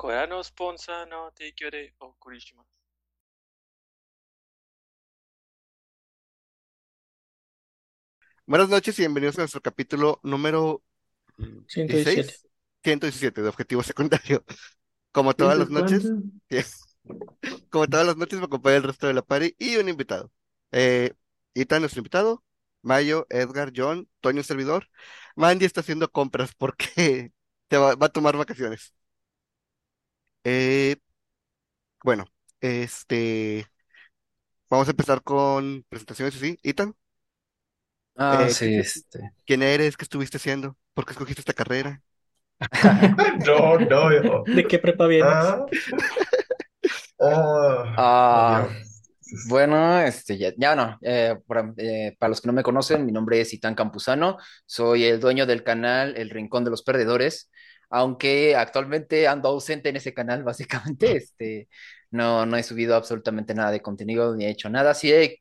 これのスポンサーの提供でお送りします。Buenas noches y bienvenidos a nuestro capítulo número 117. 16, 117 de Objetivo Secundario. Como todas las noches, como todas las noches me acompaña el resto de la party y un invitado. Eh, Ita, nuestro invitado, Mayo, Edgar, John, Toño, servidor. Mandy está haciendo compras porque te va, va a tomar vacaciones. Eh, bueno, este, vamos a empezar con presentaciones así. Ethan, Ah, eh, sí, ¿qué- este. ¿quién eres? ¿Qué estuviste haciendo? ¿Por qué escogiste esta carrera? No, no, yo. ¿De qué prepa vienes? Ah. Oh, Ah, obvio. bueno, este, ya, ya no. eh, para, eh, para los que no me conocen, mi nombre es Itán Campuzano. Soy el dueño del canal El Rincón de los Perdedores. Aunque actualmente ando ausente en ese canal, básicamente, este, no, no he subido absolutamente nada de contenido ni he hecho nada. Sí he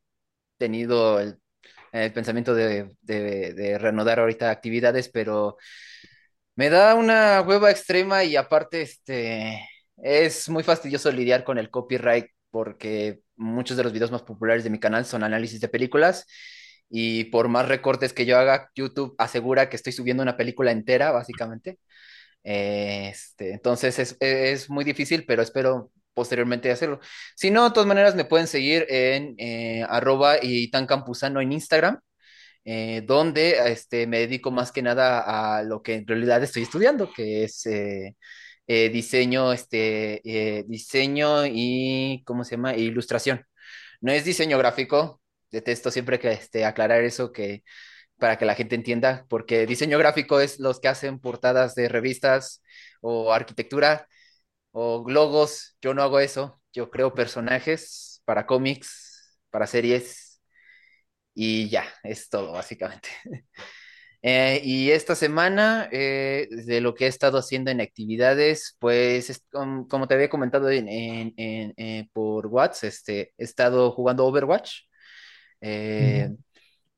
tenido el, el pensamiento de, de, de reanudar ahorita actividades, pero Me da una hueva extrema y aparte, este, es muy fastidioso lidiar con el copyright porque muchos de los videos más populares de mi canal son análisis de películas y por más recortes que yo haga, YouTube asegura que estoy subiendo una película entera, básicamente. Este, entonces es, es muy difícil, pero espero posteriormente hacerlo. Si no, de todas maneras me pueden seguir en eh, arroba y tan campusano en Instagram eh, donde este, me dedico más que nada a lo que en realidad estoy estudiando, que es eh, eh, diseño, este, diseño y, ¿cómo se llama? Ilustración. No es diseño gráfico, detesto siempre que este, aclarar eso que, para que la gente entienda, porque diseño gráfico es los que hacen portadas de revistas o arquitectura o logos. Yo no hago eso, yo creo personajes para cómics, para series y ya, es todo, básicamente. Eh, y esta semana, eh, de lo que he estado haciendo en actividades, pues es com- como, te había comentado en, en- en- eh, por WhatsApp, este, he estado jugando Overwatch. Eh, Ujú.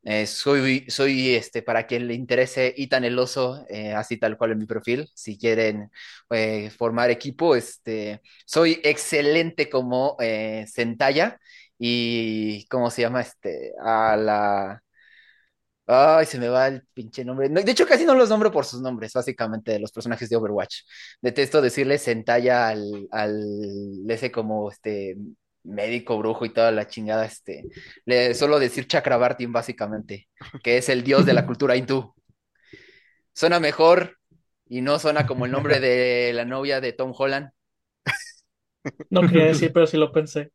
Eh, soy, soy este, para quien le interese Itan el Oso, eh, así tal cual en mi perfil, si quieren eh, formar equipo, este, soy excelente como Zendaya y, ¿cómo se llama? Este, a la... Ay, se me va el pinche nombre. No, de hecho, casi no los nombro por sus nombres, básicamente, los personajes de Overwatch. Detesto decirle Zendaya al, al ese como este médico brujo y toda la chingada, este. Le suelo decir Chakrabartin, básicamente, que es el dios de la cultura hindú. Suena mejor y no suena como el nombre de la novia de Tom Holland. No quería decir, pero sí lo pensé.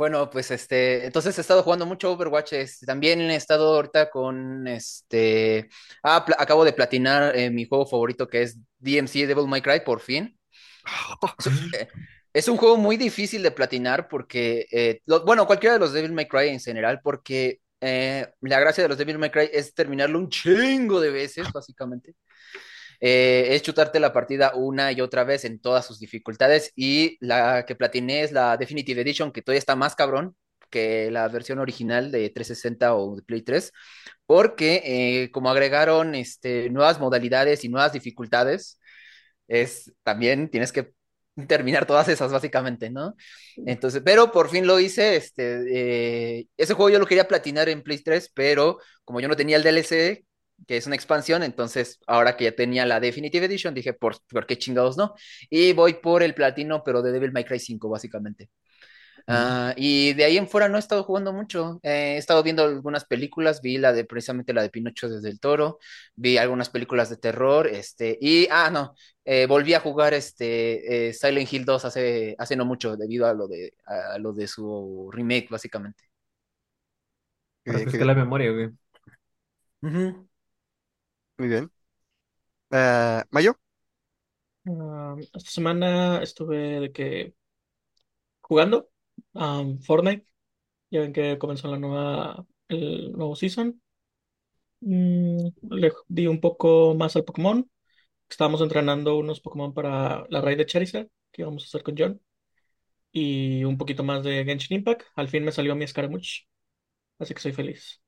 Bueno, pues este, entonces he estado jugando mucho Overwatch. este, también he estado ahorita con este. Ah, acabo de platinar eh, mi juego favorito que es DMC Devil May Cry, por fin. Es, un juego muy difícil de platinar porque, eh, bueno, cualquiera de los Devil May Cry en general, porque eh, la gracia de los Devil May Cry es terminarlo un chingo de veces, básicamente. Eh, es chutarte la partida una y otra vez en todas sus dificultades y la que platiné es la Definitive Edition, que todavía está más cabrón que la versión original de 360 o Play 3, porque como agregaron este, nuevas modalidades y nuevas dificultades, es también tienes que terminar todas esas básicamente, ¿no? Entonces, pero por fin lo hice, este, eh, ese juego yo lo quería platinar en Play 3, pero como yo no tenía el DLC, que es una expansión, entonces ahora que ya tenía la Definitive Edition, dije, ¿por, ¿por qué chingados no? Y voy por el platino, pero de Devil May Cry 5, básicamente. Ah, y de ahí en fuera no he estado jugando mucho. Eh, he estado viendo algunas películas, vi la de precisamente la de Pinocho desde el Toro, vi algunas películas de terror, este, y ah, no, eh, volví a jugar este eh, Silent Hill 2 hace, hace no mucho, debido a lo de, a lo de su remake, básicamente. Refresca la memoria, güey. Ujú. Muy bien. Ah, Mayo, Ah, esta semana estuve de que jugando um, Fortnite. Ya ven que comenzó la nueva, el nuevo season. Mm, le di un poco más al Pokémon. Estábamos entrenando unos Pokémon para la raid de Charizard que íbamos a hacer con John. Y un poquito más de Genshin Impact. Al fin me salió mi Scaramouche. Así que soy feliz.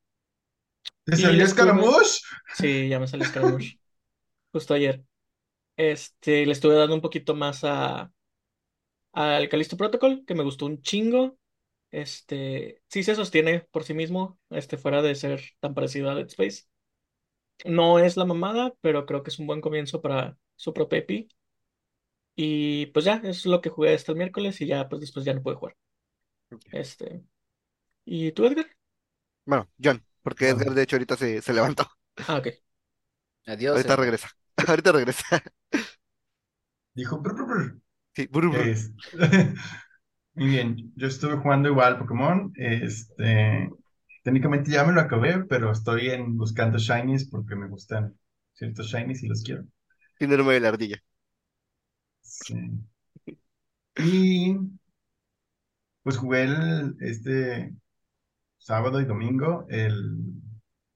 ¿Te Y salió estuve- Scaramouche? Sí, ya me salió Scaramouche. Justo ayer. Este, le estuve dando un poquito más a al Callisto Protocol, que me gustó un chingo. Este, sí se sostiene por sí mismo, este, fuera de ser tan parecido a Dead Space. No es la mamada, pero creo que es un buen comienzo para su propia IP. Y pues ya, es lo que jugué hasta el miércoles y ya, pues después ya no pude jugar. Este. ¿Y tú, Edgar? Bueno, John, porque Ah. Edgar de hecho ahorita se, se levantó. Ah, ok. Adiós. Ahorita eh. regresa. Ahorita regresa. Dijo, "Brr, brr, brr". Sí, buru, buru. Es- Muy bien, yo estuve jugando igual Pokémon. Este, técnicamente ya me lo acabé, pero estoy en buscando shinies porque me gustan ciertos shinies y los quiero. Síndrome de la ardilla. Sí. Y pues jugué el, este sábado y domingo el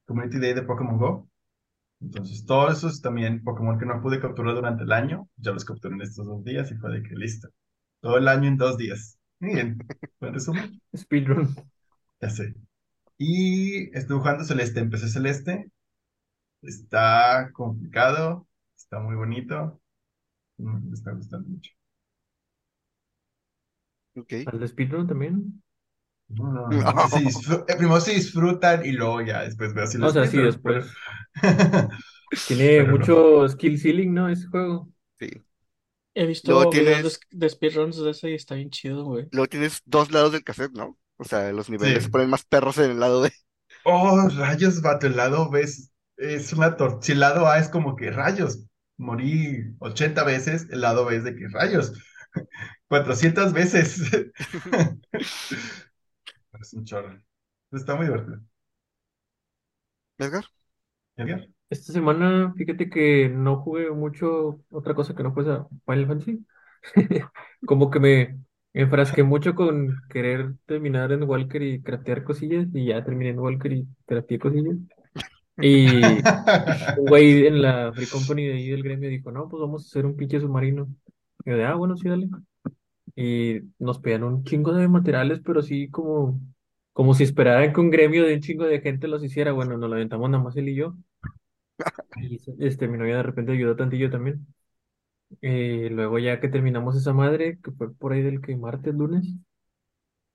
Community Day de Pokémon Go. Entonces, todos esos también Pokémon que no pude capturar durante el año, ya los capturé en estos dos días y fue de que listo. Todo el año en dos días. Muy bien. Buen resumen. Speedrun. Ya sé. Y estuve jugando Celeste. Empecé Celeste. Está complicado. Está muy bonito. Mm, Me está gustando mucho. Ok. ¿Al de Speedrun también? No, no, no. Se disfru- eh, primero se disfrutan y luego ya después veo si O los sea, sí, pero- Tiene Pero no. mucho skill ceiling, ¿no? Ese juego. Sí. He visto Luego videos tienes- de, de speedruns de ese y está bien chido, güey. Luego tienes dos lados del cassette, ¿no? O sea, los niveles Sí. se ponen más perros en el lado B. Oh, rayos, vato, el lado B es, es una torta. Si el lado A es como que rayos, morí 80 veces, el lado B es de que rayos, 400 veces. Es un chorro. Está muy divertido. Edgar. Edgar? Esta semana, fíjate que no jugué mucho otra cosa que no fuese Final Fantasy. Como que me enfrasqué mucho con querer terminar en Walker y craftear cosillas y ya terminé en Walker y crafteé cosillas. Y un güey en la Free Company de ahí del gremio dijo, no, pues vamos a hacer un pinche submarino. Y yo de, ah, bueno, sí, dale. Y nos pedían un chingo de materiales, pero sí como, como si esperaran que un gremio de un chingo de gente los hiciera. Bueno, nos lo aventamos nada más él y yo. Y este, mi novia de repente ayudó tantillo también. Eh, luego ya que terminamos esa madre, que fue por ahí del que martes, lunes,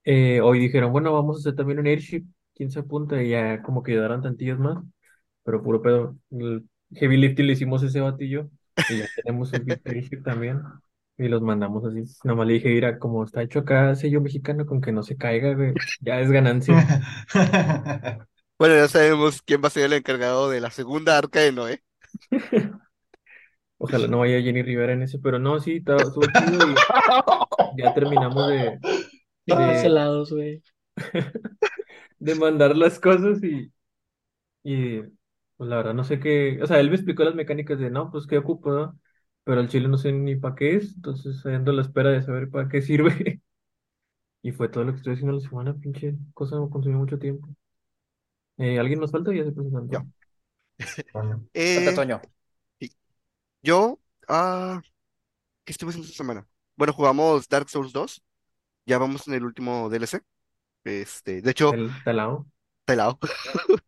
eh, hoy dijeron, bueno, vamos a hacer también un airship, ¿quién se apunta? Y ya como que ayudaron tantillos más, pero puro pedo. El heavy lifting le hicimos ese batillo y ya tenemos el big airship también. Y los mandamos así. Nomás le dije, mira, como está hecho acá sello mexicano, con que no se caiga, güey, ya es ganancia. Bueno, ya sabemos quién va a ser el encargado de la segunda arca de Noé. Ojalá no vaya Jenny Rivera en ese, pero no, sí, estaba- estuvo chido y ya terminamos de, de- cancelados, güey. de mandar las cosas y, y pues la verdad no sé qué, o sea, él me explicó las mecánicas de, no, pues qué ocupo, ¿no? Pero el chile no sé ni para qué es, entonces ahí ando a la espera de saber para qué sirve. Y fue todo lo que estoy haciendo la semana, pinche cosa me consumió mucho tiempo. Eh, ¿alguien nos falta? Ya se presentó. Yo. Coño. Eh, Toño. yo, ah, ¿qué estuve haciendo esta semana? Bueno, jugamos Dark Souls 2. Ya vamos en el último DLC. Este, de hecho, El talao. pelado.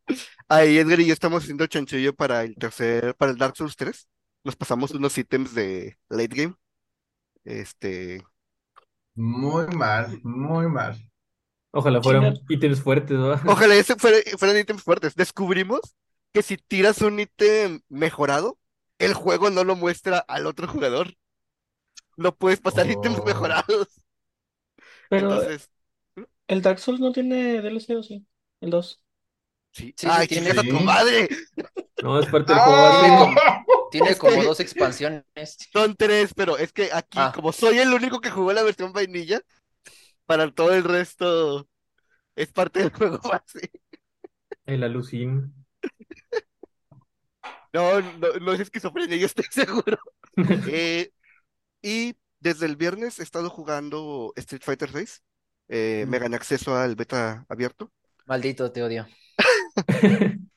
Ahí Edgar y yo estamos haciendo chanchullo para el tercer, para el Dark Souls 3. Nos pasamos unos ítems de late game. Este, Muy mal, muy mal. Ojalá fueran Chinga. ítems fuertes, ¿no? ojalá ese fuera- fueran ítems fuertes. Descubrimos que si tiras un ítem mejorado, el juego no lo muestra al otro jugador. No puedes pasar ítems Oh. mejorados. Pero Entonces, el Dark Souls no tiene DLC, ¿o sí? El 2. sí. Sí, sí ¡Ay, tiene. chingas a tu Sí. madre! No, es parte del juego. ¡Ah! Tiene como dos expansiones. Son tres, pero es que aquí, Ah. como soy el único que jugó la versión vainilla, para todo el resto es parte del juego base. El alucin. No, no, no es esquizofrenia, yo estoy seguro. Eh, y desde el viernes he estado jugando Street Fighter 6. Eh, me Mm. gané acceso al beta abierto. Maldito, te odio.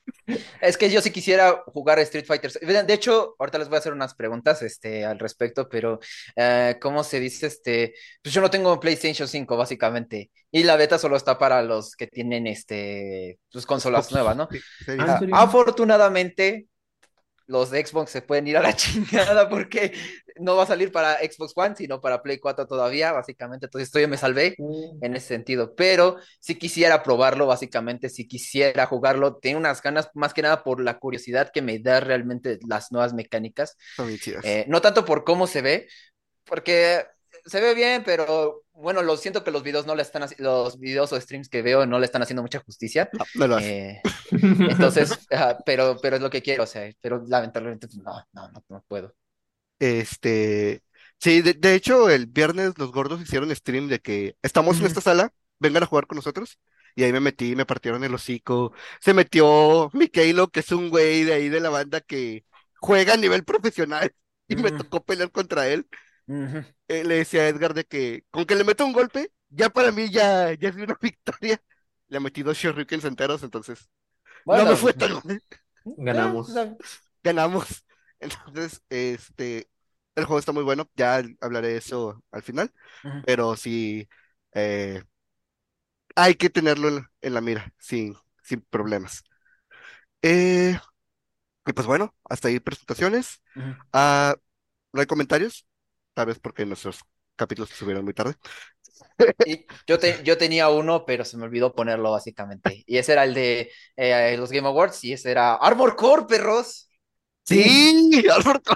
Es que yo sí quisiera jugar Street Fighter. De hecho, ahorita les voy a hacer unas preguntas este, al respecto, pero eh, ¿cómo se dice? Este, pues yo no tengo PlayStation 5, básicamente. Y la beta solo está para los que tienen este, sus consolas Xbox. nuevas, ¿no? Sí, sí, Ah, ¿en Ah, afortunadamente, los de Xbox se pueden ir a la chingada porque no va a salir para Xbox One, sino para Play 4 todavía, básicamente. Entonces, estoy me salvé Mm. en ese sentido. Pero si quisiera probarlo, básicamente, si quisiera jugarlo, tengo unas ganas más que nada por la curiosidad que me da realmente las nuevas mecánicas. Chidas. Eh, no tanto por cómo se ve, porque se ve bien, pero bueno, lo siento que los videos no le están los videos o streams que veo no le están haciendo mucha justicia. No, no lo. Eh, entonces, pero, pero es lo que quiero, o sea, pero lamentablemente pues, no, no, no, no puedo. Este, sí, de, de hecho, el viernes los gordos hicieron stream de que estamos en Ujú. esta sala, vengan a jugar con nosotros. Y ahí me metí, me partieron el hocico. Se metió Mikaelo, que es un güey de ahí de la banda que juega a nivel profesional. Y me tocó pelear contra él. Eh, le decía a Edgar de que con que le meto un golpe, ya para mí ya, ya es una victoria. Le metí dos shurikens enteros, entonces no me fue tan. Ganamos. eh, Ganamos. Entonces, este, el juego está muy bueno. Ya hablaré de eso al final. Pero sí, eh, hay que tenerlo en, en la mira, sin, sin problemas. Eh, y pues bueno, hasta ahí presentaciones. Ah, no hay comentarios, tal vez porque nuestros capítulos se subieron muy tarde. Y yo, te- yo tenía uno, pero se me olvidó ponerlo básicamente. Y ese era el de eh, los Game Awards y ese era Armor Core, perros. Sí, Alberto.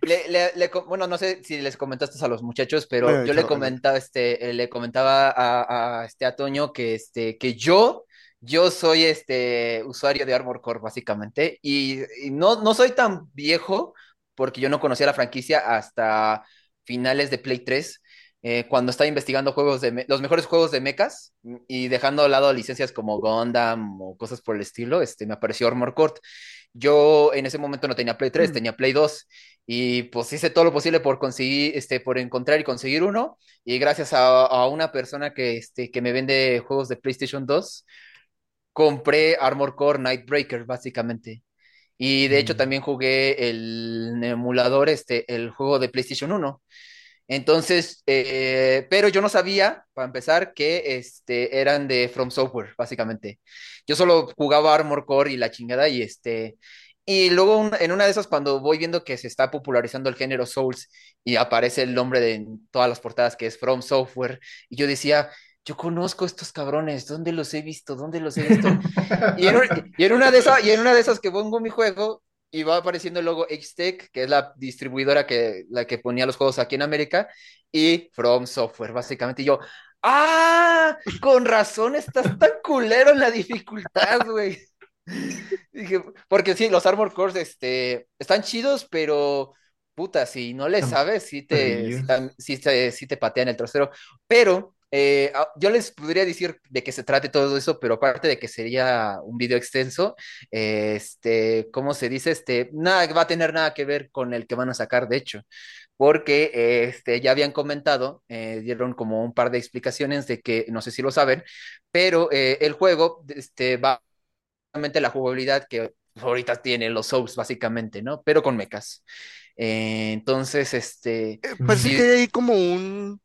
Le, le- le co- bueno, no sé si les comentaste a los muchachos, pero Bueno, yo le comentaba, este, eh, le comentaba a, a, este, a Toño que, este, que yo, yo soy este, usuario de Armor Core, básicamente, y, y no, no soy tan viejo, porque yo no conocía la franquicia hasta finales de Play 3, eh, cuando estaba investigando juegos de los mejores juegos de mechas y dejando de lado licencias como Gundam o cosas por el estilo, este, me apareció Armor Core. Yo en ese momento no tenía Play 3, tenía Play 2 y pues hice todo lo posible por conseguir, este, por encontrar y conseguir uno y gracias a, a una persona que, este, que me vende juegos de PlayStation 2, compré Armor Core Nightbreaker básicamente. Y de hecho también jugué el emulador, este, el juego de PlayStation 1. Entonces, eh, pero yo no sabía, para empezar, que este, eran de From Software, básicamente. Yo solo jugaba Armor Core y la chingada y este... Y luego un- en una de esas, cuando voy viendo que se está popularizando el género Souls y aparece el nombre de en todas las portadas que es From Software, y yo decía, yo conozco estos cabrones, ¿dónde los he visto? ¿Dónde los he visto? Y en, un- y en una de esas, y en una de esas que pongo mi juego y va apareciendo el logo H-Tech, que es la distribuidora que, la que ponía los juegos aquí en América, y From Software, básicamente. Y yo, ¡ah! Con razón estás tan culero en la dificultad, güey. Dije, porque sí, los Armor Cores este, están chidos, pero puta, si no le sabes, sí te, sí, perrillos. tam- sí te, sí te patean el trasero. Pero eh, ah, yo les podría decir de qué se trate todo eso, pero aparte de que sería un video extenso, eh, este, ¿cómo se dice? Este, nada, va a tener nada que ver con el que van a sacar, de hecho, porque eh, este, ya habían comentado, eh, dieron como un par de explicaciones de que, no sé si lo saben, pero eh, el juego este, va la jugabilidad que ahorita tiene los Souls, básicamente, ¿no? Pero con mechas. Entonces, este, Parece sí, que hay como un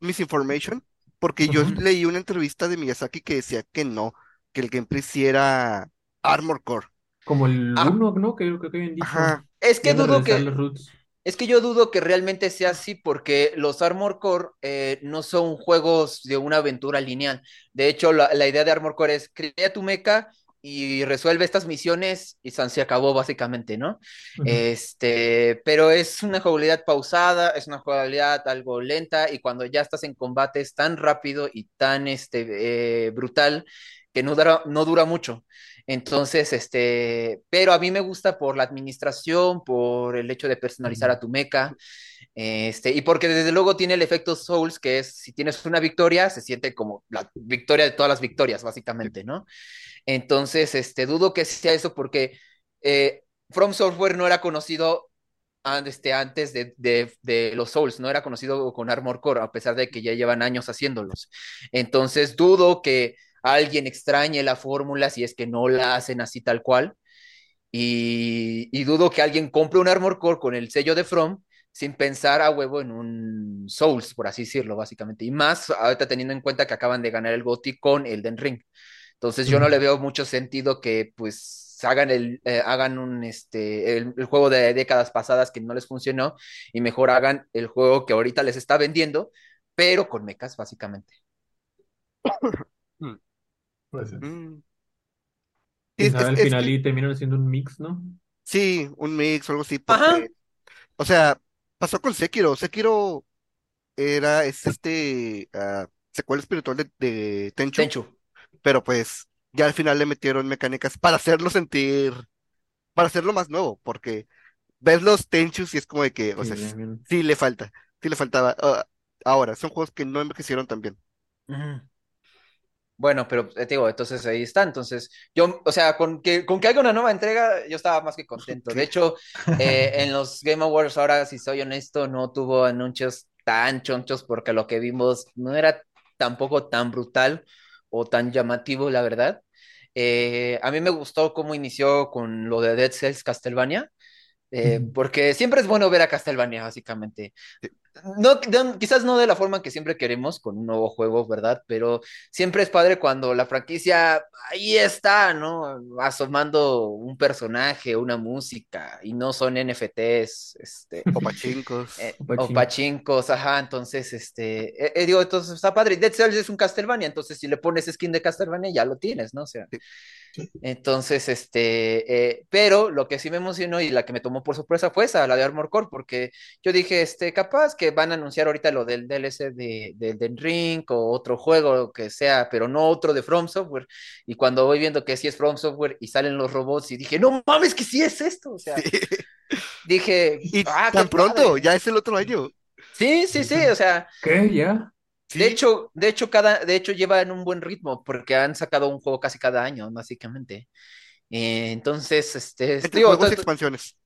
misinformation, porque yo leí una entrevista de Miyazaki que decía que no, que el gameplay sí era Armor Core. Como el ah, 1, ¿no? Que creo que habían dicho. Ajá. es que dudo que, los. Es que yo dudo que realmente sea así porque los Armor Core eh, no son juegos de una aventura lineal. De hecho, la, la idea de Armor Core es crea tu mecha y resuelve estas misiones y se acabó básicamente, ¿no? Este, pero es una jugabilidad pausada, es una jugabilidad algo lenta y cuando ya estás en combate es tan rápido y tan este, eh, brutal que no dura, no dura mucho. Entonces, este, pero a mí me gusta por la administración, por el hecho de personalizar a tu mecha, este, y porque desde luego tiene el efecto Souls, que es si tienes una victoria, se siente como la victoria de todas las victorias, básicamente, ¿no? Entonces, este, dudo que sea eso porque eh, From Software no era conocido este, antes de, de- de los Souls, no era conocido con Armor Core, a pesar de que ya llevan años haciéndolos. Entonces, dudo que alguien extrañe la fórmula si es que no la hacen así tal cual. Y, y dudo que alguien compre un Armor Core con el sello de From sin pensar a huevo en un Souls, por así decirlo, básicamente. Y más ahorita teniendo en cuenta que acaban de ganar el GOTY con Elden Ring. Entonces yo no le veo mucho sentido que pues hagan el, eh, hagan un, este, el, el juego de décadas pasadas que no les funcionó y mejor hagan el juego que ahorita les está vendiendo, pero con mechas, básicamente. Puede ser. Mm. Es- es- es final y terminan haciendo un mix, ¿no? sí, un mix o algo así, Ajá. o sea, pasó con Sekiro. Sekiro era, es este, ah, secuela espiritual de, de Tenchu, Tenchu. pero pues ya al final le metieron mecánicas para hacerlo sentir, para hacerlo más nuevo, porque ves los Tenchus y es como de que, o Sí, sea, bien, bien. sí le falta, sí le faltaba. Ah, ahora, son juegos que no envejecieron tan bien. Ujú. Bueno, pero eh, te digo, entonces ahí está. Entonces, yo, o sea, con que, con que haya una nueva entrega, yo estaba más que contento. De hecho, eh, en los Game Awards, ahora, si soy honesto, no tuvo anuncios tan chonchos porque lo que vimos no era tampoco tan brutal o tan llamativo, la verdad. Eh, a mí me gustó cómo inició con lo de Dead Cells Castlevania. eh, porque siempre es bueno ver a Castlevania, básicamente. No, quizás no de la forma que siempre queremos con un nuevo juego, ¿verdad? Pero siempre es padre cuando la franquicia ahí está, ¿no? Asomando un personaje, una música, y no son NFTs, este, O pachincos. eh, O o pachincos. ajá, entonces, este, eh, eh, digo, entonces está padre. Dead Cells es un Castlevania, entonces si le pones skin de Castlevania ya lo tienes, ¿no? O sea, entonces, este, eh, pero lo que sí me emocionó y la que me tomó por sorpresa fue esa, la de Armor Core, porque yo dije, este, capaz que van a anunciar ahorita lo del DLC de, de Ring o otro juego que sea, pero no otro de From Software. Y cuando voy viendo que sí es From Software y salen los robots y dije, no mames, que sí es esto, o sea, Sí. dije, Y ah, qué tan pronto, padre. ya es el otro año. Sí, sí, sí, o sea, ¿Qué? ¿Ya? Sí. de hecho, de hecho, cada, de hecho llevan un buen ritmo porque han sacado un juego casi cada año, básicamente. Eh, entonces, este, Entre digo, juegos y expansiones.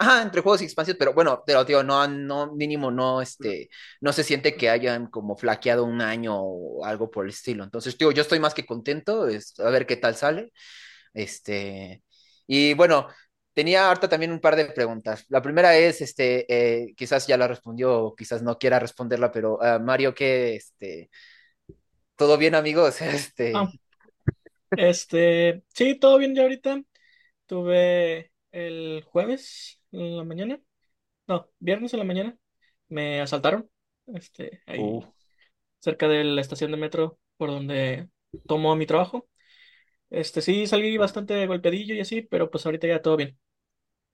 Ajá, entre juegos y expansiones, pero bueno, pero digo, no, no, mínimo, no, este, no se siente que hayan como flaqueado un año o algo por el estilo. Entonces, digo, yo estoy más que contento, a ver qué tal sale. Este, y bueno, tenía ahorita también un par de preguntas. La primera es, este, eh, quizás ya la respondió o quizás no quiera responderla, pero ah, Mario, ¿qué, este, todo bien, amigo? O sea, este, Ah, este, sí, todo bien ya ahorita. Tuve el jueves en la mañana, no, viernes en la mañana, me asaltaron, este, ahí uh, cerca de la estación de metro por donde tomo mi trabajo. Este, sí, salí bastante golpeadillo y así, pero pues ahorita ya todo bien.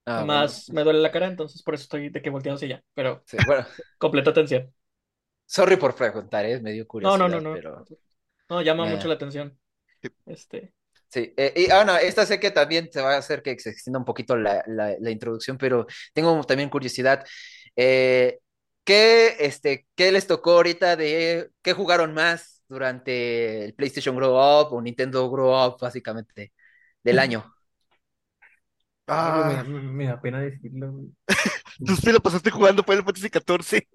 ah, bueno, Más me duele la cara, entonces por eso estoy de que volteado hacia allá, pero sí, bueno, completa atención. sorry por preguntar, ¿eh? Me dio No, no, no, curiosidad, no. pero... No, llama mucho la atención. Este, Sí, eh, y ah, no, esta sé que también se va a hacer que se extienda un poquito la, la- la introducción, pero tengo también curiosidad. Eh, ¿qué, este, qué les tocó ahorita de qué jugaron más durante el PlayStation Grow Up o Nintendo Grow Up, básicamente, del año? Me da, Ah, me da pena decirlo, tú sí lo pasaste jugando Final Fantasy XIV.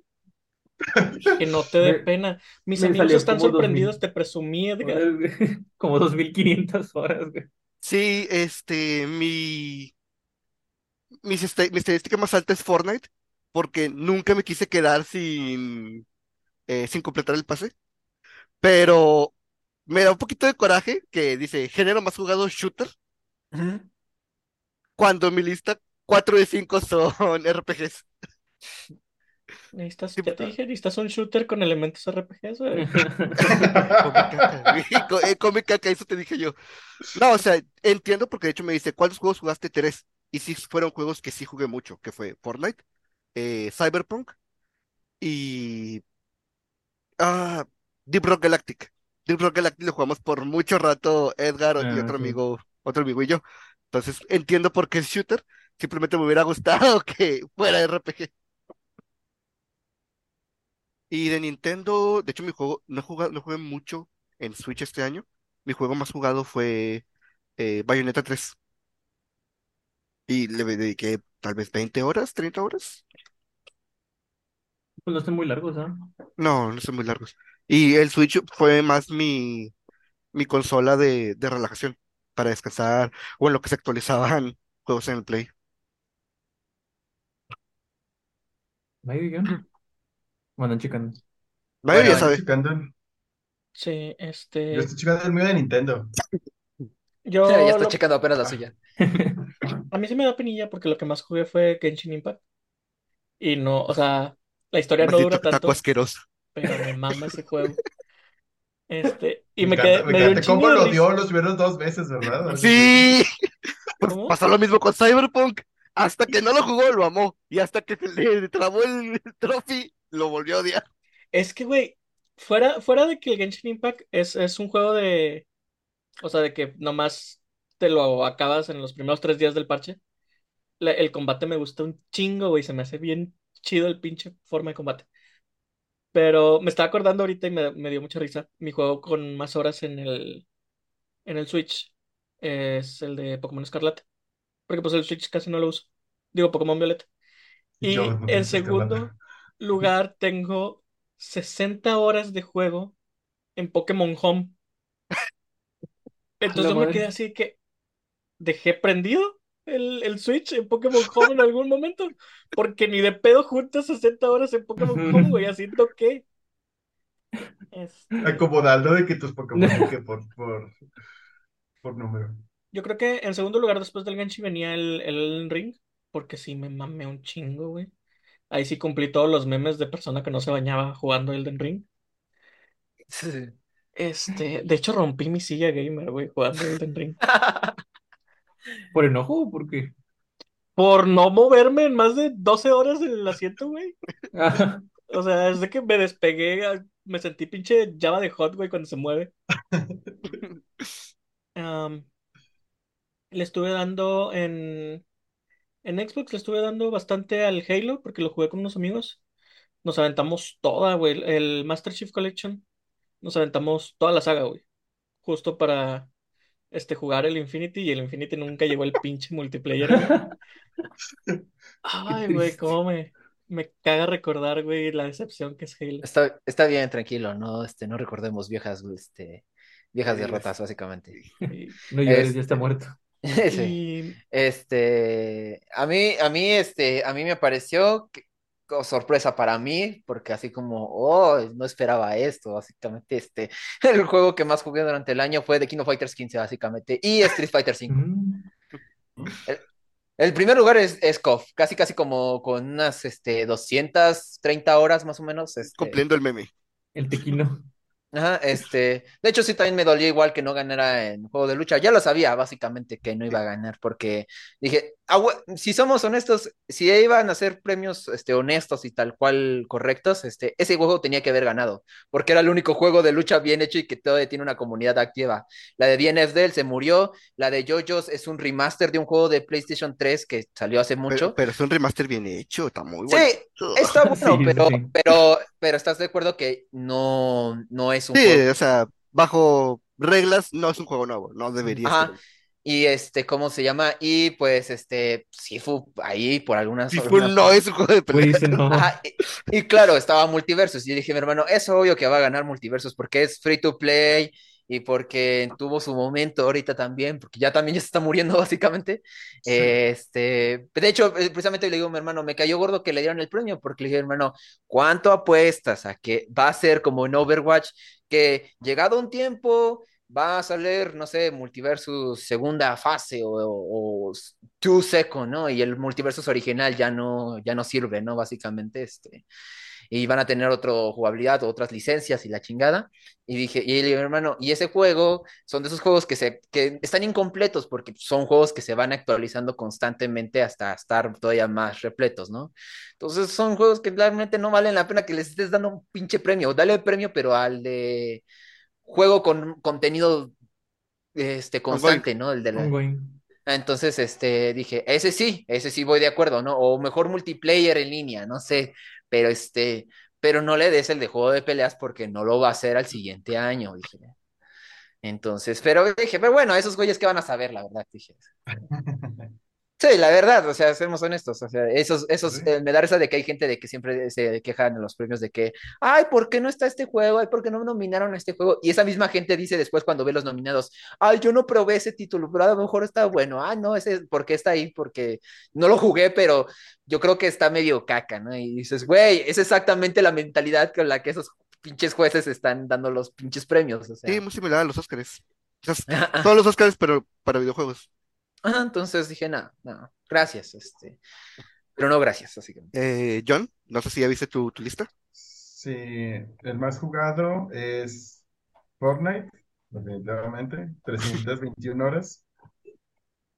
que no te dé pena. Mis me amigos están como 2000 sorprendidos, te presumí, Edgar. Como 2500 horas, güey. Sí, este, mi, mis esta- mi estadística más alta es Fortnite, porque nunca me quise quedar sin, eh, sin completar el pase. Pero me da un poquito de coraje que dice género más jugado shooter, cuando en mi lista 4 de 5 son RPGs. Necesitas, Sí, ya te dije, necesitas un shooter con elementos RPGs, güey. Come caca, eh, caca, eso te dije yo. No, o sea, entiendo porque de hecho me dice, ¿cuántos juegos jugaste? Tres. Y sí fueron juegos que sí jugué mucho, que fue Fortnite, eh, Cyberpunk y ah, Deep Rock Galactic. Deep Rock Galactic lo jugamos por mucho rato Edgar y Ah, otro sí. amigo, otro amigo y yo. Entonces entiendo por qué es shooter. Simplemente me hubiera gustado que fuera RPG. Y de Nintendo, de hecho mi juego, no jugué, no jugué mucho en Switch este año. Mi juego más jugado fue eh, Bayonetta 3. Y le dediqué tal vez 20 horas, 30 horas. Pues no están muy largos, ¿ah? No, no son muy largos. Y el Switch fue más mi, mi consola de, de relajación para descansar o en lo que se actualizaban juegos en el Play. Ahí digan. Bueno, checando. Mario Bueno, ya Estoy sabe. checando, Sí, yo este. estoy checando el mío de Nintendo. Yo Ya está lo, checando apenas la Ah. suya. A mí sí me da penilla porque lo que más jugué fue Genshin Impact. Y no, o sea, la historia no Maldito dura taco tanto, asqueroso. pero me mama ese juego. Este, y Me me quedé, encanta, me me dio un encanta. chingo ¿Cómo de lo risa. dio los primeros dos meses, verdad? Así Sí, pues ¿Cómo? pasó lo mismo con Cyberpunk. Hasta que no lo jugó, lo amó. Y hasta que se le trabó el trophy, lo volvió a odiar. Es que, güey, fuera, fuera de que el Genshin Impact es, es un juego de, o sea, de que nomás te lo acabas en los primeros tres días del parche. La- el combate me gusta un chingo, güey, se me hace bien chido el pinche forma de combate. Pero me estaba acordando ahorita y me, me dio mucha risa. Mi juego con más horas en el, en el Switch es el de Pokémon Escarlata. Porque pues el Switch casi no lo uso. Digo, Pokémon Violeta. Y pienso segundo. Lugar tengo 60 horas de juego en Pokémon Home. Entonces me quedé así que dejé prendido el, el Switch en Pokémon Home en algún momento. Porque ni de pedo juntas 60 horas en Pokémon Home, güey, haciendo qué. Este, Acomodando de que tus Pokémon que por, por, por número. yo creo que en segundo lugar después del Genshin venía el, el Ring. Porque sí me mamé un chingo, güey. Ahí sí cumplí todos los memes de persona que no se bañaba jugando Elden Ring. Este, de hecho rompí mi silla gamer, güey, jugando Elden Ring. ¿Por enojo o por qué? Por no moverme en más de 12 horas en el asiento, güey. Ah, O sea, desde que me despegué, me sentí pinche Java de Hot, güey, cuando se mueve. Le estuve dando en, en Xbox, le estuve dando bastante al Halo, porque lo jugué con unos amigos. Nos aventamos toda, güey, el, Master Chief Collection. Nos aventamos toda la saga, güey. Justo para este, jugar el Infinity y el Infinity nunca llegó el pinche multiplayer, güey. Ay, güey, cómo me, me caga recordar, güey, la decepción que es Halo. Está, está bien, tranquilo, no, este, no recordemos viejas, este, viejas Sí, derrotas, básicamente. No llores, ya está Este, muerto. Sí. y- Este, a mí, a mí, este, a mí me pareció que- como sorpresa para mí, porque así como, oh, no esperaba esto, básicamente, este, el juego que más jugué durante el año fue The King of Fighters 15, básicamente, y Street Fighter 5. Mm. El, el primer lugar es, es KOF, casi, casi como con unas, este, 230 horas más o menos, este, Cumpliendo el meme. El tequino. Ajá, este, de hecho sí también me dolió igual que no ganara en juego de lucha. Ya lo sabía básicamente que no iba a ganar porque dije, "Ah, si somos honestos, si iban a ser premios este, honestos y tal cual correctos, este, ese juego tenía que haber ganado porque era el único juego de lucha bien hecho y que todavía tiene una comunidad activa. La de DNF Del se murió, la de JoJo's es un remaster de un juego de PlayStation 3 que salió hace mucho. pero es un remaster bien hecho, está muy Sí, bonito. está bueno, Sí, pero, sí. pero, pero estás de acuerdo que no, no es un Sí, juego. o sea, bajo reglas no es un juego nuevo, no debería Ajá. ser. Y este, ¿cómo se llama? Y pues este, Sifu ahí por algunas Sifu alguna- no es un juego de pelea. no. Ajá, y, y claro, estaba Multiversus. Y yo dije, mi hermano, es obvio que va a ganar Multiversus porque es free to play y porque tuvo su momento ahorita también, porque ya también ya se está muriendo básicamente. Sí. Este, de hecho, eh, precisamente le digo, mi hermano, me cayó gordo que le dieron el premio porque le dije, hermano, ¿cuánto apuestas a que va a ser como en Overwatch que llegado un tiempo va a salir, no sé, Multiversus segunda fase o, o, o two second, ¿no? Y el Multiversus original ya no, ya no sirve, ¿no? Básicamente, este y van a tener otra jugabilidad, otras licencias y la chingada. Y dije, y digo, hermano, y ese juego son de esos juegos que, se, que están incompletos porque son juegos que se van actualizando constantemente hasta estar todavía más repletos, ¿no? Entonces son juegos que realmente no valen la pena que les estés dando un pinche premio. Dale el premio, pero al de juego con contenido este, constante, ¿no? El de la... Entonces, este, dije, ese sí, ese sí voy de acuerdo, ¿no? O mejor multiplayer en línea, no sé, pero este, pero no le des el de juego de peleas porque no lo va a hacer al siguiente año, dije. Entonces, pero dije, pero bueno, esos güeyes que van a saber, la verdad, dije. Sí, la verdad, o sea, seamos honestos, o sea, esos, esos, Sí. eh, me da risa de que hay gente de que siempre se quejan en los premios de que, ay, ¿por qué no está este juego? Ay, ¿por qué no nominaron a este juego? Y esa misma gente dice después cuando ve los nominados, ay, yo no probé ese título, pero a lo mejor está bueno, ah, no, ese, ¿por qué está ahí? Porque no lo jugué, pero yo creo que está medio caca, ¿no? Y dices, güey, es exactamente la mentalidad con la que esos pinches jueces están dando los pinches premios, o Sí, muy similar a los Oscars. O sea, son los Oscars, pero para videojuegos. Ajá, entonces dije, no, no, gracias, este, pero no gracias, así que. Eh, John, no sé si ya viste tu, tu lista. Sí, el más jugado es Fortnite, definitivamente, 321 horas.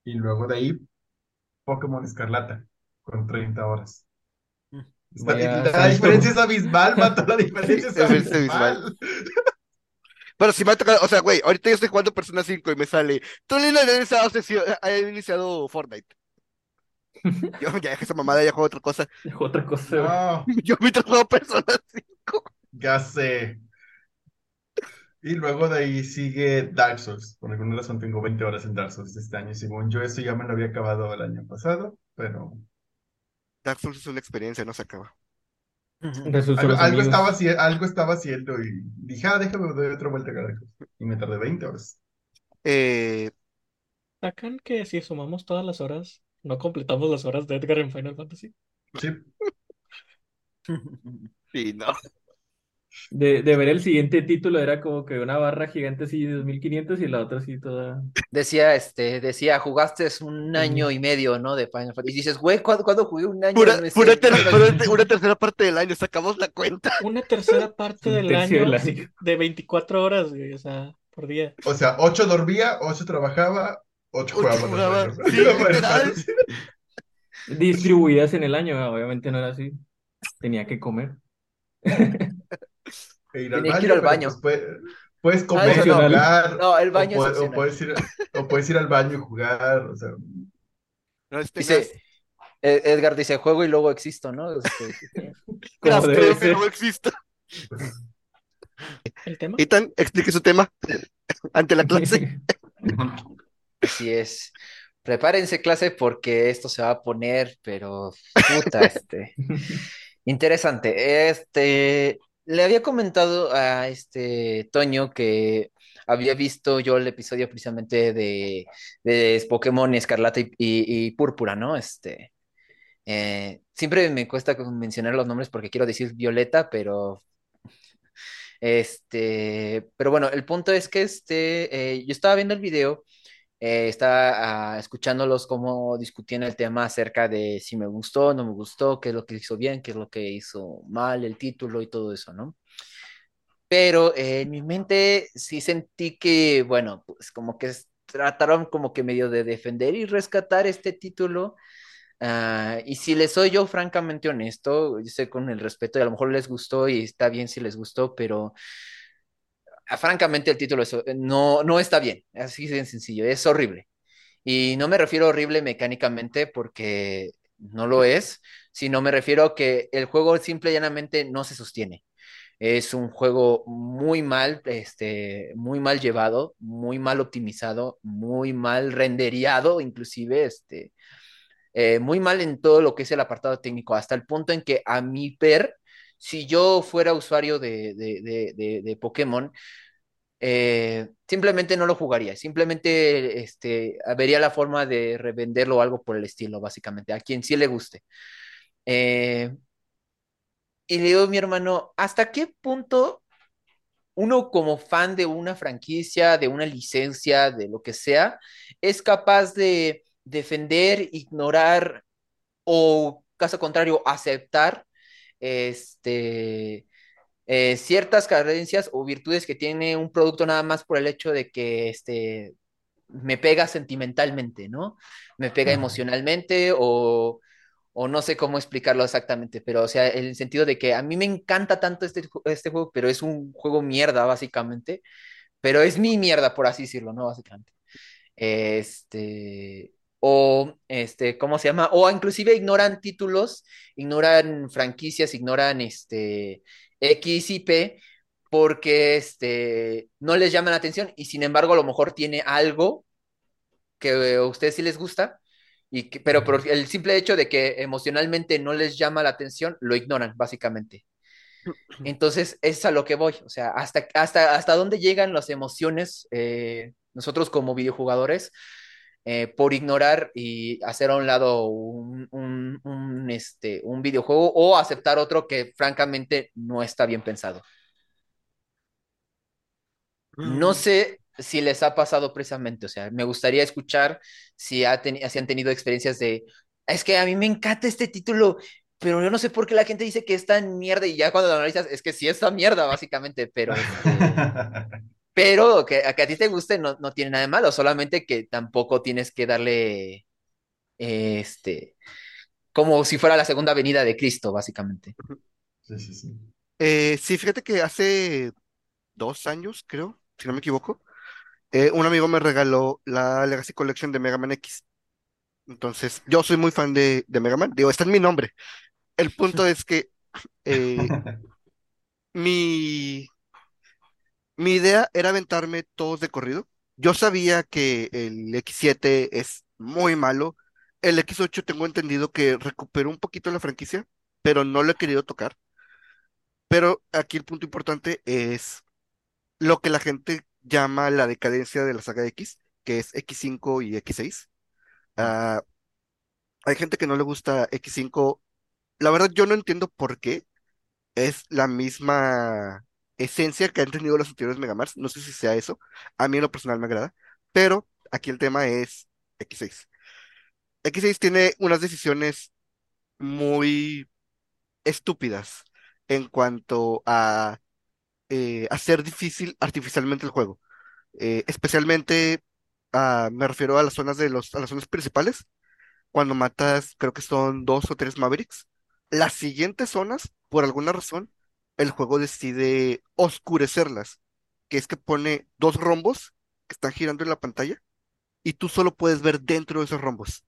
Y luego de ahí, Pokémon Escarlata, con 30 horas. Está- Vaya la salto. diferencia es abismal, mato, la diferencia Es abismal. Pero si me ha tocado, o sea, güey, ahorita yo estoy jugando Persona 5 y me sale, tú Lina ha iniciado, sesión- ha iniciado Fortnite. Yo ya dejé esa mamada, ya juego otra cosa. Otra cosa, Yo mientras juego Persona 5. ya sé. Y luego de ahí sigue Dark Souls. Por alguna razón tengo 20 horas en Dark Souls este año. Según yo, eso ya me lo había acabado el año pasado, pero Dark Souls es una experiencia, no se acaba. Algo, estaba, algo estaba haciendo y dije, ah, déjame dar otra vuelta. Y me tardé 20 horas. Eh, Sacan que si sumamos todas las horas, no completamos las horas de Edgar en Final Fantasy. Sí, sí, no. De, de ver el siguiente título era como que una barra gigante así de 2500 y la otra así toda. Decía, este, decía, jugaste un año y medio, ¿no? De Final Fantasy. Y dices, güey, ¿cuándo, cuándo jugué un año? Pura, No ter- Final pura Fantasy". ter- una tercera parte del año, sacamos la cuenta. Una tercera parte del año de 24 horas, güey, o sea, por día. o sea, 8 dormía, 8 trabajaba, 8 Ocho jugaba. sí. Distribuidas en el año, obviamente no era así. Tenía que comer. E ir al Tenía que ir baño, al baño. pues puede- puedes Ah, comer, eso no. jugar, No, el o, baño pue- es o puedes ir, o puedes ir al baño y jugar, o sea, No es Dice, eh, Edgar dice, juego y luego existo, ¿no? Este, Como debe ser. no existe. ¿El tema? Ethan, explique su tema ante la clase. Así es. Prepárense, clase, porque esto se va a poner, pero puta, este. Interesante. Este, le había comentado a este Toño que había visto yo el episodio precisamente de, de Pokémon Escarlata y, y- Púrpura, ¿no? Este, eh, siempre me cuesta mencionar los nombres porque quiero decir Violeta, pero este, pero bueno, el punto es que este, eh, yo estaba viendo el video, eh, estaba ah, escuchándolos cómo discutían el tema acerca de si me gustó, no me gustó, qué es lo que hizo bien, qué es lo que hizo mal, el título y todo eso, ¿no? Pero eh, en mi mente sí sentí que, bueno, pues como que trataron como que medio de defender y rescatar este título. Ah, y si les soy yo francamente honesto, yo sé con el respeto y a lo mejor les gustó y está bien si les gustó, pero francamente el título no, no está bien, así de sencillo, es horrible. Y no me refiero a horrible mecánicamente porque no lo es, sino me refiero a que el juego simple y llanamente no se sostiene. Es un juego muy mal, este, muy mal llevado, muy mal optimizado, muy mal rendereado, inclusive, este, eh, muy mal en todo lo que es el apartado técnico, hasta el punto en que a mi ver, si yo fuera usuario de, de, de, Pokémon, eh, simplemente no lo jugaría, simplemente este, vería la forma de revenderlo o algo por el estilo, básicamente, a quien sí le guste. Eh, y le digo mi hermano, ¿hasta qué punto uno como fan de una franquicia, de una licencia, de lo que sea, es capaz de defender, ignorar o, caso contrario, aceptar este, eh, ciertas carencias o virtudes que tiene un producto nada más por el hecho de que este, me pega sentimentalmente, ¿no? Me pega emocionalmente o, o no sé cómo explicarlo exactamente, pero o sea, en el sentido de que a mí me encanta tanto este, este juego, pero es un juego mierda, básicamente, pero es mi mierda, por así decirlo, ¿no? Básicamente. Este, o, este, ¿cómo se llama? O inclusive ignoran títulos, ignoran franquicias, ignoran, este, X y P, porque, este, no les llama la atención y sin embargo a lo mejor tiene algo que a ustedes sí les gusta, y que, pero por el simple hecho de que emocionalmente no les llama la atención, lo ignoran, básicamente. Entonces, es a lo que voy, o sea, hasta, hasta, hasta dónde llegan las emociones eh, nosotros como videojugadores eh, por ignorar y hacer a un lado un, un, un, este, un videojuego o aceptar otro que francamente no está bien pensado. No sé si les ha pasado precisamente, o sea, me gustaría escuchar si, ha si han tenido experiencias de, es que a mí me encanta este título, pero yo no sé por qué la gente dice que es tan mierda y ya cuando lo analizas, es que sí es tan mierda, básicamente, pero, este, pero que, a que a ti te guste no, no tiene nada de malo, solamente que tampoco tienes que darle, este, como si fuera la segunda venida de Cristo, básicamente. Sí, sí, sí. Eh, sí, fíjate que hace dos años, creo, si no me equivoco, eh, un amigo me regaló la Legacy Collection de Mega Man X. Entonces, yo soy muy fan de, de Mega Man. Digo, está en mi nombre. El punto es que eh, mi, mi idea era aventarme todos de corrido. Yo sabía que el X7 es muy malo. El X8 tengo entendido que recuperó un poquito la franquicia, pero no lo he querido tocar. Pero aquí el punto importante es lo que la gente llama la decadencia de la saga X, que es X5 y X6. Ah, hay gente que no le gusta X5. La verdad, yo no entiendo por qué. Es la misma esencia que han tenido los anteriores Megamars. No sé si sea eso. A mí en lo personal me agrada. Pero aquí el tema es X6. X6 tiene unas decisiones muy estúpidas en cuanto a eh, hacer difícil artificialmente el juego. Eh, especialmente ah, me refiero a las zonas de los, a las zonas principales. Cuando matas, creo que son dos o tres Mavericks. Las siguientes zonas, por alguna razón, el juego decide oscurecerlas, que es que pone dos rombos que están girando en la pantalla y tú solo puedes ver dentro de esos rombos.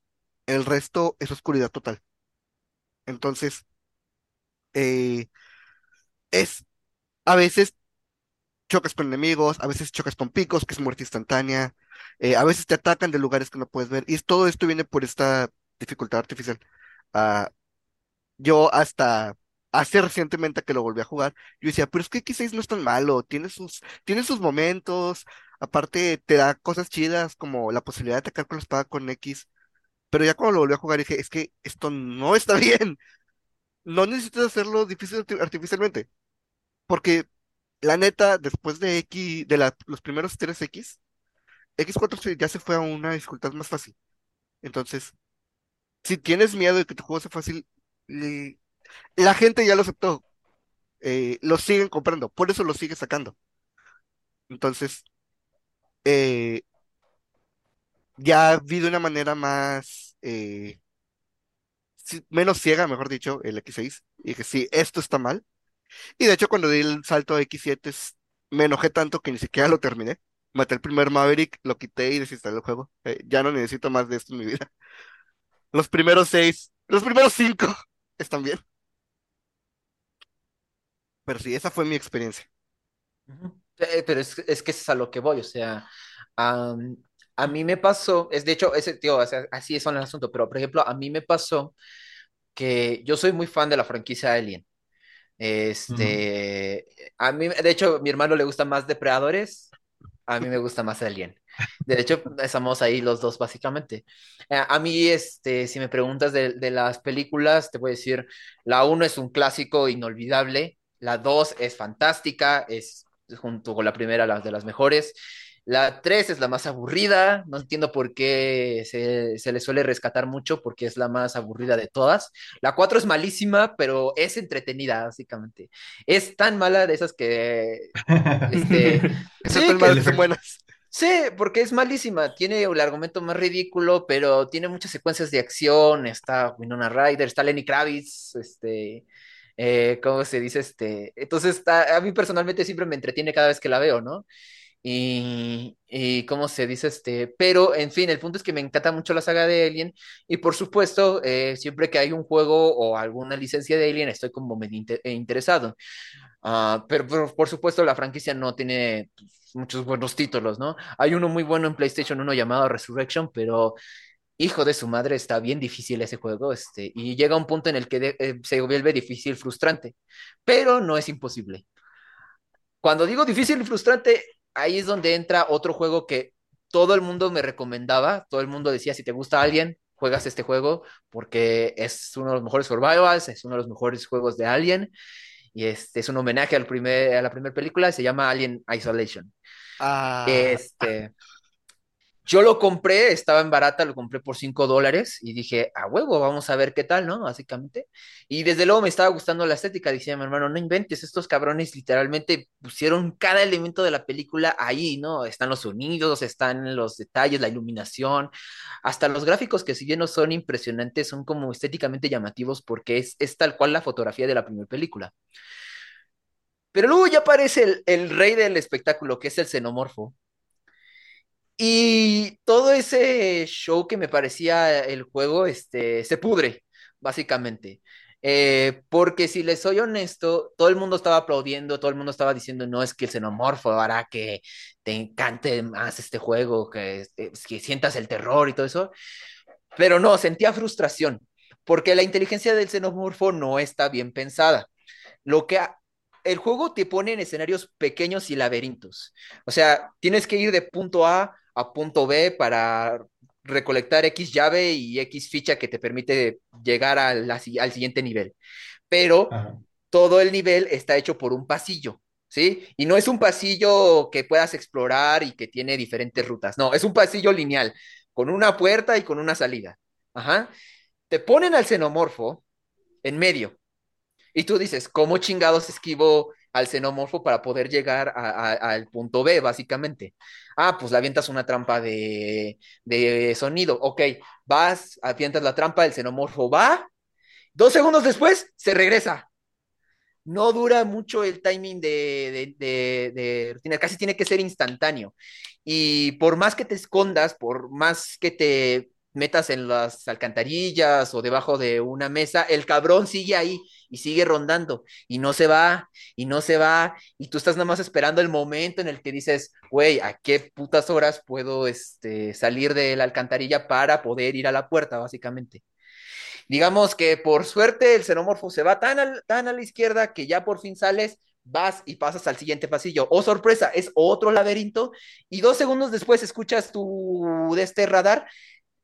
El resto es oscuridad total. Entonces, eh, es a veces chocas con enemigos, a veces chocas con picos, que es muerte instantánea, eh, a veces te atacan de lugares que no puedes ver, y todo esto viene por esta dificultad artificial. Ah, yo hasta hace recientemente que lo volví a jugar, yo decía, pero es que X6 no es tan malo, tiene sus, tiene sus momentos, aparte te da cosas chidas como la posibilidad de atacar con la espada con X, pero ya cuando lo volví a jugar dije, es que esto no está bien, no necesitas hacerlo difícil arti- artificialmente, porque la neta, después de X, de la- los primeros tres X, X4 se- ya se fue a una dificultad más fácil. Entonces, si tienes miedo de que tu juego sea fácil, la gente ya lo aceptó. eh, lo siguen comprando, por eso lo sigue sacando. Entonces, eh, ya vi de una manera más, eh, menos ciega, mejor dicho, el X6, y que sí, esto está mal. Y de hecho, cuando di el salto a X7, s- me enojé tanto que ni siquiera lo terminé. Maté el primer Maverick, lo quité y desinstalé el juego. Eh, ya no necesito más de esto en mi vida. Los primeros seis, los primeros cinco están bien. Pero sí, esa fue mi experiencia. Eh, pero es, es que es a lo que voy, o sea, am, a mí me pasó, es de hecho, ese tío, o sea, así es el asunto, pero por ejemplo, a mí me pasó que yo soy muy fan de la franquicia Alien. Este, a mí, de hecho, a mi hermano le gusta más Depredadores, a mí me gusta más Alien. De hecho, estamos ahí los dos, básicamente. Eh, A mí, este, si me preguntas de, de las películas, te voy a decir, la uno es un clásico inolvidable, la 2 es fantástica, es junto con la primera la de las mejores. La 3 es la más aburrida, no entiendo por qué se, se le suele rescatar mucho, porque es la más aburrida de todas. La 4 es malísima, pero es entretenida, básicamente. Es tan mala de esas que, este, sí, que son buenas. Sí, porque es malísima. Tiene el argumento más ridículo, pero tiene muchas secuencias de acción. Está Winona Ryder, está Lenny Kravitz, este, eh, ¿cómo se dice? Este, entonces está- a mí personalmente siempre me entretiene cada vez que la veo, ¿no? Y, y ¿cómo se dice? Este, pero en fin, el punto es que me encanta mucho la saga de Alien y por supuesto, eh, siempre que hay un juego o alguna licencia de Alien, estoy como medio inte- eh, interesado. Ah, pero, por supuesto la franquicia no tiene pues, muchos buenos títulos, ¿no? Hay uno muy bueno en PlayStation uno llamado Resurrection, pero hijo de su madre, está bien difícil ese juego, este, y llega un punto en el que de- eh, se vuelve difícil, frustrante, pero no es imposible. Cuando digo difícil y frustrante, ahí es donde entra otro juego que todo el mundo me recomendaba, todo el mundo decía, si te gusta Alien, juegas este juego porque es uno de los mejores survivals, es uno de los mejores juegos de Alien y este es un homenaje al primer, a la primera película, se llama Alien Isolation. Ah, Este, yo lo compré, estaba en barata, lo compré por 5 dólares y dije, a huevo, vamos a ver qué tal, ¿no? Básicamente. Y desde luego me estaba gustando la estética. Decía mi hermano, no inventes, estos cabrones literalmente pusieron cada elemento de la película ahí, ¿no? Están los sonidos, están los detalles, la iluminación, hasta los gráficos que si bien no son impresionantes, son como estéticamente llamativos porque es, es tal cual la fotografía de la primera película. Pero luego ya aparece el, el rey del espectáculo, que es el xenomorfo. Y todo ese show que me parecía el juego, este, se pudre, básicamente. Eh, porque si les soy honesto, todo el mundo estaba aplaudiendo, todo el mundo estaba diciendo, no, es que el xenomorfo hará que te encante más este juego, que, que sientas el terror y todo eso. Pero no, sentía frustración, porque la inteligencia del xenomorfo no está bien pensada. Lo que el juego te pone en escenarios pequeños y laberintos. O sea, tienes que ir de punto A a punto B para recolectar X llave y X ficha que te permite llegar al, al siguiente nivel. Pero Ajá. todo el nivel está hecho por un pasillo, ¿sí? Y no es un pasillo que puedas explorar y que tiene diferentes rutas, no, es un pasillo lineal, con una puerta y con una salida. Ajá. Te ponen al xenomorfo en medio. Y tú dices, ¿cómo chingados esquivo al xenomorfo para poder llegar al punto B, básicamente. Ah, pues le avientas una trampa de, de sonido. Ok, vas, avientas la trampa, el xenomorfo va. Dos segundos después, se regresa. No dura mucho el timing de, de, rutina, casi tiene que ser instantáneo. Y por más que te escondas, por más que te metas en las alcantarillas o debajo de una mesa, el cabrón sigue ahí y sigue rondando y no se va y no se va y tú estás nada más esperando el momento en el que dices, güey, ¿a qué putas horas puedo este, salir de la alcantarilla para poder ir a la puerta, básicamente? Digamos que por suerte el xenomorfo se va tan, al, tan a la izquierda que ya por fin sales, vas y pasas al siguiente pasillo. Oh, sorpresa, es otro laberinto y dos segundos después escuchas tu de este radar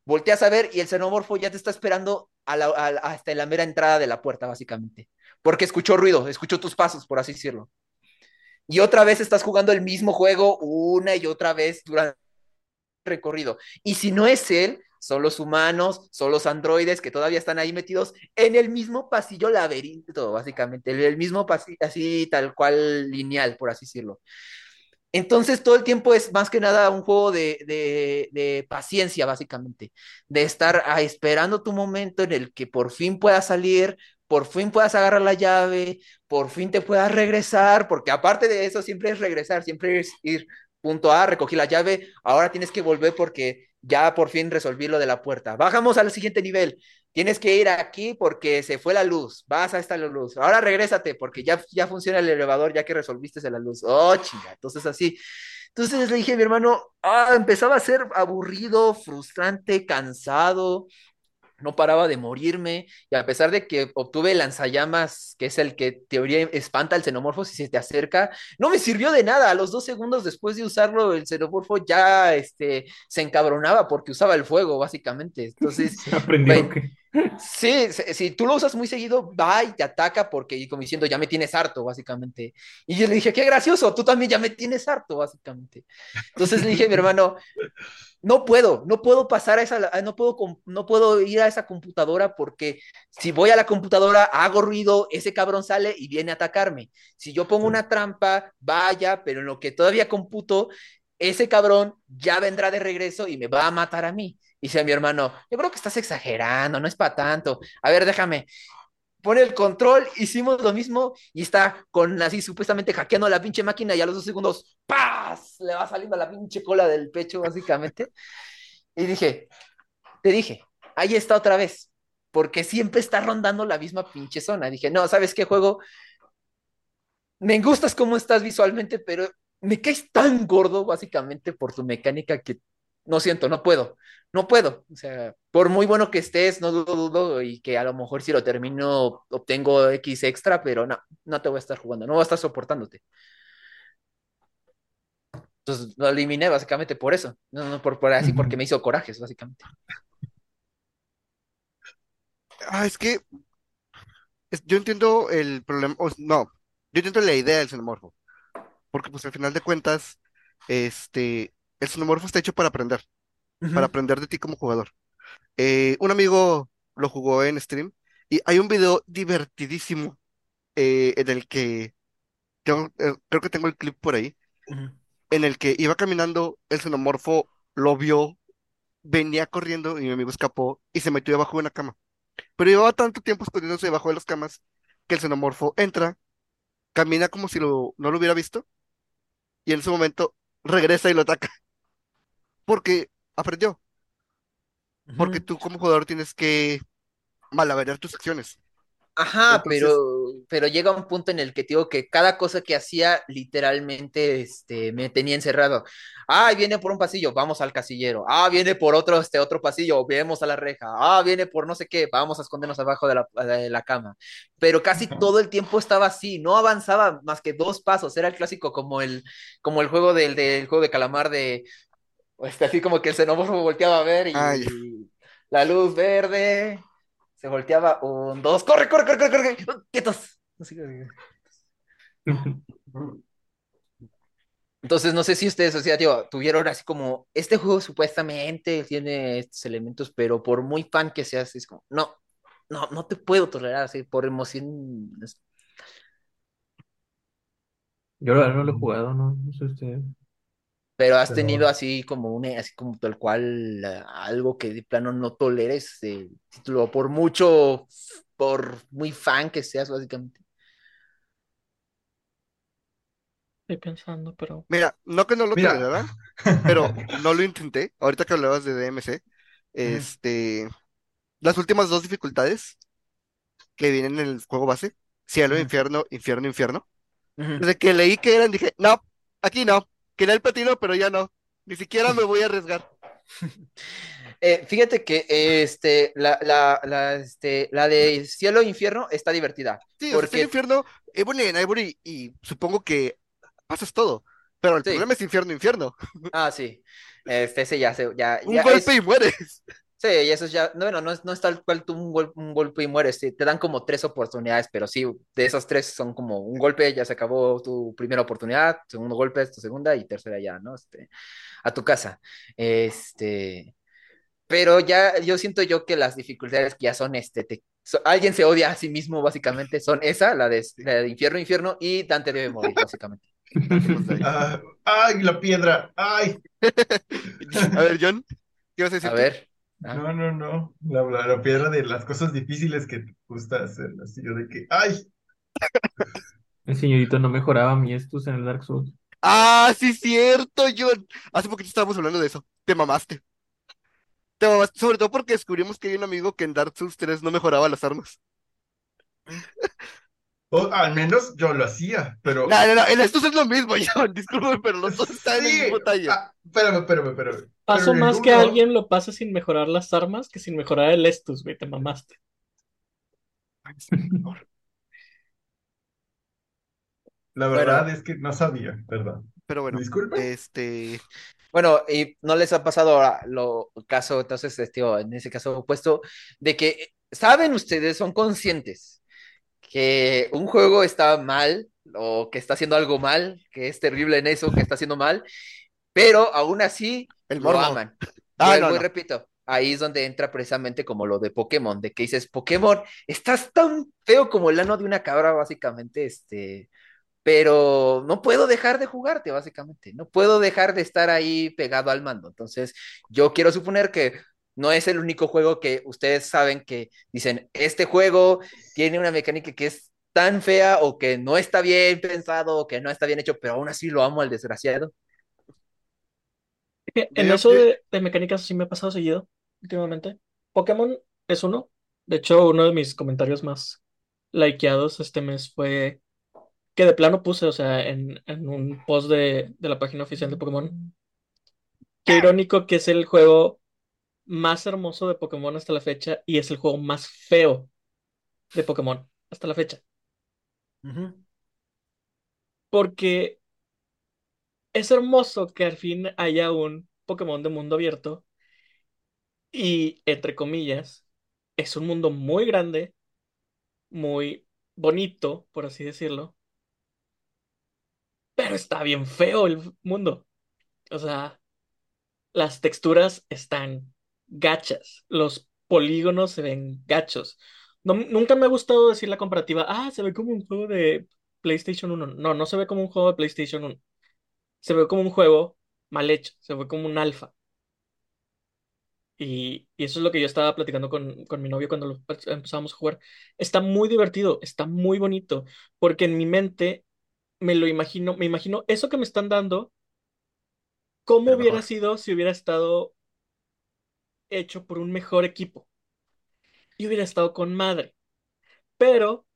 volteas a ver y el xenomorfo ya te está esperando a la, hasta la mera entrada de la puerta, básicamente. Porque escuchó ruido, escuchó tus pasos, por así decirlo. Y otra vez estás jugando el mismo juego una y otra vez durante el recorrido. Y si no es él, son los humanos, son los androides que todavía están ahí metidos en el mismo pasillo laberinto, básicamente, el mismo pasillo, así tal cual lineal, por así decirlo. Entonces todo el tiempo es más que nada un juego de, paciencia, básicamente, de estar ah, esperando tu momento en el que por fin puedas salir, por fin puedas agarrar la llave, por fin te puedas regresar, porque aparte de eso siempre es regresar, siempre es ir punto A, recogí la llave, ahora tienes que volver porque ya por fin resolví lo de la puerta. Bajamos al siguiente nivel. Tienes que ir aquí porque se fue la luz. Vas a esta luz. Ahora regrésate porque ya, ya funciona el elevador ya que resolviste la luz. Oh, chinga. Entonces así. Entonces le dije a mi hermano, ah, empezaba a ser aburrido, frustrante, cansado no paraba de morirme, y a pesar de que obtuve lanzallamas, que es el que teoría espanta al xenomorfo si se te acerca, no me sirvió de nada. A los dos segundos después de usarlo, el xenomorfo ya este, se encabronaba porque usaba el fuego, básicamente. Entonces, aprendió. Sí, si tú lo usas muy seguido, va y te ataca porque, como diciendo, ya me tienes harto, básicamente. Y yo le dije, qué gracioso, tú también ya me tienes harto, básicamente. Entonces le dije mi hermano, no puedo, no puedo pasar a esa, no puedo, no puedo ir a esa computadora porque si voy a la computadora, hago ruido, ese cabrón sale y viene a atacarme. Si yo pongo una trampa, vaya, pero en lo que todavía computo, ese cabrón ya vendrá de regreso y me va a matar a mí. Y dice a mi hermano, yo creo que estás exagerando, no es para tanto. A ver, déjame pone el control, hicimos lo mismo y está con así supuestamente hackeando la pinche máquina y a los dos segundos, ¡paz! Le va saliendo la pinche cola del pecho, básicamente. Y dije, te dije, ahí está otra vez, porque siempre está rondando la misma pinche zona. Dije, no, ¿sabes qué juego? Me gustas cómo estás visualmente, pero me caes tan gordo, básicamente, por tu mecánica que no siento, no puedo, no puedo. O sea, por muy bueno que estés, no dudo, dudo, y que a lo mejor si lo termino obtengo X extra, pero no, no te voy a estar jugando, no voy a estar soportándote. Entonces lo eliminé básicamente por eso, no, no por, por así, porque me hizo corajes, básicamente. Ah, es que es, yo entiendo el problema, o, no, yo entiendo la idea del xenomorfo, porque pues al final de cuentas este, el xenomorfo está hecho para aprender, para aprender de ti como jugador. Eh, un amigo lo jugó en stream y hay un video divertidísimo eh, en el que tengo- eh, creo que tengo el clip por ahí, en el que iba caminando, el xenomorfo lo vio, venía corriendo y mi amigo escapó y se metió debajo de una cama. Pero llevaba tanto tiempo escondiéndose debajo de las camas que el xenomorfo entra, camina como si lo- no lo hubiera visto y en ese momento regresa y lo ataca porque aprendió, porque tú como jugador tienes que malabarear tus acciones. Ajá, Entonces, pero, pero llega un punto en el que te digo que cada cosa que hacía literalmente este, me tenía encerrado. Ah, viene por un pasillo, vamos al casillero. Ah, viene por otro, este, otro pasillo, vemos a la reja. Ah, viene por no sé qué, vamos a escondernos abajo de la, de la cama. Pero casi todo el tiempo estaba así, no avanzaba más que dos pasos. Era el clásico como el, como el juego del, del juego de calamar de, este, así como que el xenomorfo volteaba a ver y la luz verde. Se volteaba un, dos, corre, corre, corre, corre, corre, quietos. Así que- Entonces, no sé si ustedes, o sea, tío, tuvieron así como, este juego supuestamente tiene estos elementos, pero por muy fan que seas, es como, no, no, no te puedo tolerar así, por emoción. Yo no lo he jugado, no, no sé ustedes. Pero has Pero tenido así como una, así como tal cual, eh, algo que de plano no toleres el título, por mucho, por muy fan que seas, básicamente. Estoy pensando, pero mira, no que no lo Mira. tolerara, pero no lo intenté. Ahorita que hablabas de DMC, este, las últimas dos dificultades que vienen en el juego base, cielo, infierno, infierno, infierno. Desde que leí que eran, dije, no, aquí no. Quería el platino, pero ya no. Ni siquiera me voy a arriesgar. Eh, fíjate que este, la, la, la, este, la de Cielo e Infierno está divertida. Sí, o sea, Porque, infierno, Ebony en Ivory, y supongo que pasas todo. Pero el sí, problema es infierno, infierno. ah, sí. Este, ese ya, se, ya, Un ya golpe es, y mueres. Sí, y eso es ya, no, bueno, no es, no es tal cual tú un, gol- un golpe y mueres, sí, te dan como tres oportunidades, pero sí, de esas tres son como un golpe, ya se acabó tu primera oportunidad, segundo golpe es tu segunda y tercera ya, ¿no? Este, a tu casa. Este, pero ya yo siento yo que las dificultades que ya son, este, te- so- alguien se odia a sí mismo, básicamente, son esa, la de, la de infierno, infierno, y Dante debe morir, básicamente. Ah, ¡Ay, la piedra! ¡Ay! A ver, John, ¿qué vas a decir A tú? ver. Ah, No, no, no. La, la, la piedra de las cosas difíciles que te gusta hacer. Así yo de que, ¡ay! el señorito no mejoraba mi estus en el Dark Souls. Ah, sí, cierto, John. Hace poquito estábamos hablando de eso. Te mamaste. Te mamaste, sobre todo porque descubrimos que hay un amigo que en Dark Souls 3 no mejoraba las armas. O al menos yo lo hacía, pero. No, no, no, estos es lo mismo, John. Discúlpame, pero los dos están en el Sí. mismo talle. Ah, espérame, espérame, espérame. el más que alguien lo pase sin mejorar las armas que sin mejorar el Estus, güey, te mamaste. La Bueno. verdad es que no sabía, perdón. Pero bueno, Disculpe. este. Bueno, y no les ha pasado ahora lo caso, entonces, este, tío, en ese caso opuesto, de que saben ustedes, son conscientes que un juego está mal o que está haciendo algo mal, que es terrible en eso, que está haciendo mal, pero aún así El lo morbo. aman. Ah, no, no. repito, ahí es donde entra precisamente como lo de Pokémon, de que dices, Pokémon, estás tan feo como el ano de una cabra, básicamente, este, pero no puedo dejar de jugarte, básicamente, no puedo dejar de estar ahí pegado al mando. Entonces, yo quiero suponer que no es el único juego que ustedes saben que dicen, este juego tiene una mecánica que es tan fea o que no está bien pensado o que no está bien hecho, pero aún así lo amo al desgraciado. En eso de, de mecánicas sí me ha pasado seguido últimamente. Pokémon es uno. De hecho, uno de mis comentarios más likeados este mes fue que de plano puse, o sea, en, en un post de, de la página oficial de Pokémon. Qué irónico que es el juego más hermoso de Pokémon hasta la fecha y es el juego más feo de Pokémon hasta la fecha. Porque es hermoso que al fin haya un Pokémon de mundo abierto y, entre comillas, es un mundo muy grande, muy bonito, por así decirlo, pero está bien feo el mundo. O sea, las texturas están gachas, los polígonos se ven gachos. No, nunca me ha gustado decir la comparativa, ah, se ve como un juego de PlayStation 1. No, no se ve como un juego de PlayStation 1. Se ve como un juego mal hecho, se ve como un alfa. Y, y eso es lo que yo estaba platicando con, con mi novio cuando lo empezamos a jugar. Está muy divertido, está muy bonito, porque en mi mente me lo imagino, me imagino eso que me están dando, cómo Pero hubiera mejor. sido si hubiera estado hecho por un mejor equipo y hubiera estado con madre. Pero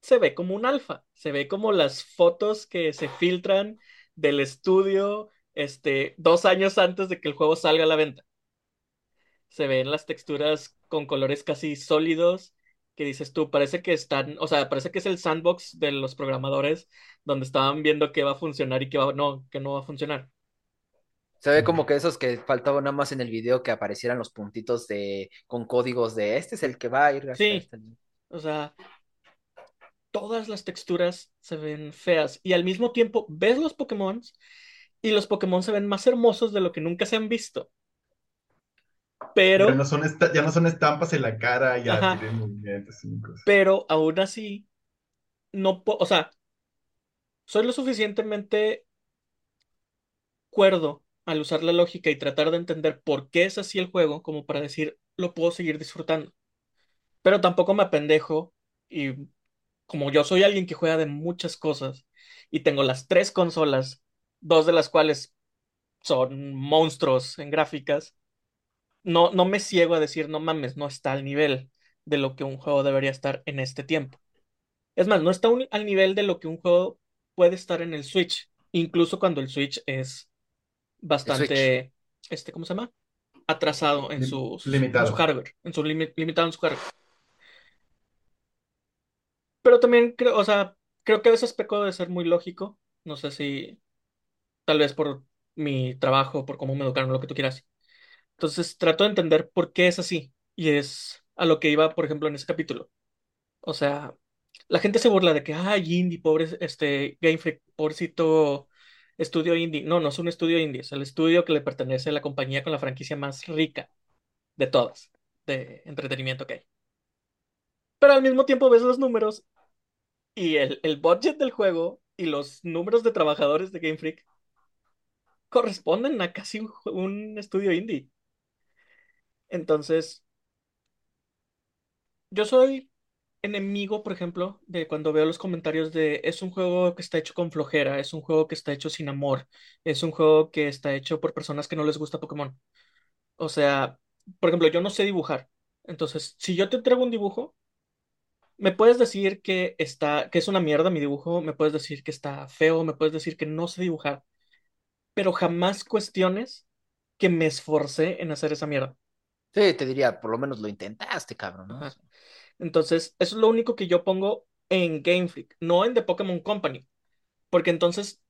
se ve como un alfa, se ve como las fotos que se filtran del estudio, este, dos años antes de que el juego salga a la venta. Se ven las texturas con colores casi sólidos, que dices tú, parece que están, o sea, parece que es el sandbox de los programadores donde estaban viendo qué va a funcionar y qué va, no, que no va a funcionar. Se ve como que esos que faltaban nada más en el video que aparecieran los puntitos de con códigos de este es el que va a ir hasta Sí, este. o sea, todas las texturas se ven feas y al mismo tiempo ves los Pokémon y los Pokémon se ven más hermosos de lo que nunca se han visto. Ya Pero, no son, esta- ya no son estampas en la cara, ya tienen movimientos y cosas. pero aún así, no puedo, o sea, soy lo suficientemente cuerdo al usar la lógica y tratar de entender por qué es así el juego, como para decir, lo puedo seguir disfrutando. Pero tampoco me apendejo y como yo soy alguien que juega de muchas cosas y tengo las tres consolas, dos de las cuales son monstruos en gráficas, no, no me ciego a decir, no mames, no está al nivel de lo que un juego debería estar en este tiempo. Es más, no está un- al nivel de lo que un juego puede estar en el Switch, incluso cuando el Switch es bastante, este, ¿cómo se llama? Atrasado en Lim- sus, en limitado. su hardware, en su limi- limitado en su hardware. Pero también creo, o sea, creo que a veces peco de ser muy lógico. No sé si tal vez por mi trabajo, por cómo me educaron, lo que tú quieras. Entonces trato de entender por qué es así. Y es a lo que iba, por ejemplo, en ese capítulo. O sea, la gente se burla de que, ay, indie, pobre, este, Game Freak, pobrecito estudio indie. No, no es un estudio indie, es el estudio que le pertenece a la compañía con la franquicia más rica de todas, de entretenimiento que hay. Pero al mismo tiempo ves los números y el, el budget del juego y los números de trabajadores de Game Freak corresponden a casi un, estudio indie. Entonces, yo soy enemigo, por ejemplo, de cuando veo los comentarios de es un juego que está hecho con flojera, es un juego que está hecho sin amor, es un juego que está hecho por personas que no les gusta Pokémon. O sea, por ejemplo, yo no sé dibujar. Entonces, si yo te entrego un dibujo, me puedes decir que está, que es una mierda mi dibujo, me puedes decir que está feo, me puedes decir que no sé dibujar, pero jamás cuestiones que me esforcé en hacer esa mierda. Sí, te diría, por lo menos lo intentaste, cabrón, ¿no? Entonces, eso es lo único que yo pongo en Game Freak, no en The Pokémon Company, porque entonces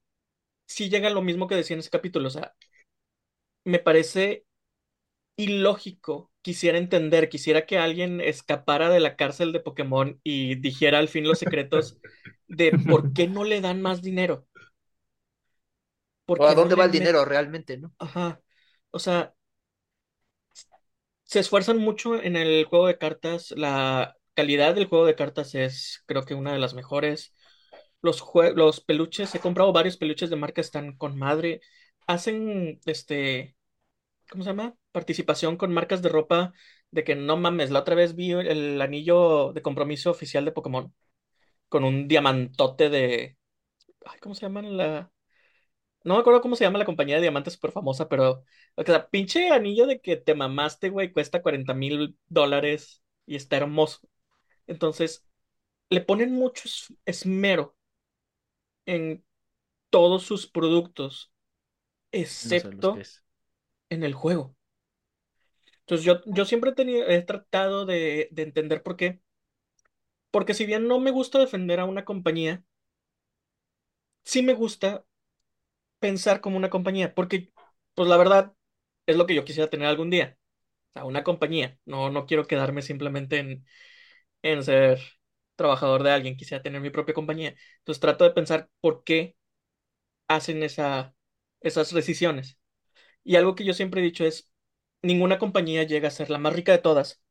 sí llega lo mismo que decía en ese capítulo, o sea, me parece ilógico, quisiera entender, quisiera que alguien escapara de la cárcel de Pokémon y dijera al fin los secretos de por qué no le dan más dinero, por O a no dónde va el dinero realmente, ¿no? Ajá, o sea, se esfuerzan mucho en el juego de cartas, la calidad del juego de cartas es creo que una de las mejores. Los, los peluches, he comprado varios peluches de marca, están con madre. Hacen, este, ¿cómo se llama? Participación con marcas de ropa de que no mames, la otra vez vi el anillo de compromiso oficial de Pokémon con un diamantote de... Ay, ¿cómo se llama la...? No me acuerdo cómo se llama la compañía de diamantes súper famosa, pero... O sea, pinche anillo de que te mamaste, güey, cuesta 40 mil dólares y está hermoso. Entonces, le ponen mucho es- esmero en todos sus productos, excepto en el juego. Entonces yo, yo siempre he tenido, he tratado de, de entender por qué. Porque si bien no me gusta defender a una compañía, sí me gusta pensar como una compañía. Porque, pues la verdad, es lo que yo quisiera tener algún día. O sea, una compañía. No, no quiero quedarme simplemente en, en ser trabajador de alguien. Quisiera tener mi propia compañía. Entonces trato de pensar por qué hacen esa esas decisiones. Y algo que yo siempre he dicho es, ninguna compañía llega a ser la más rica de todas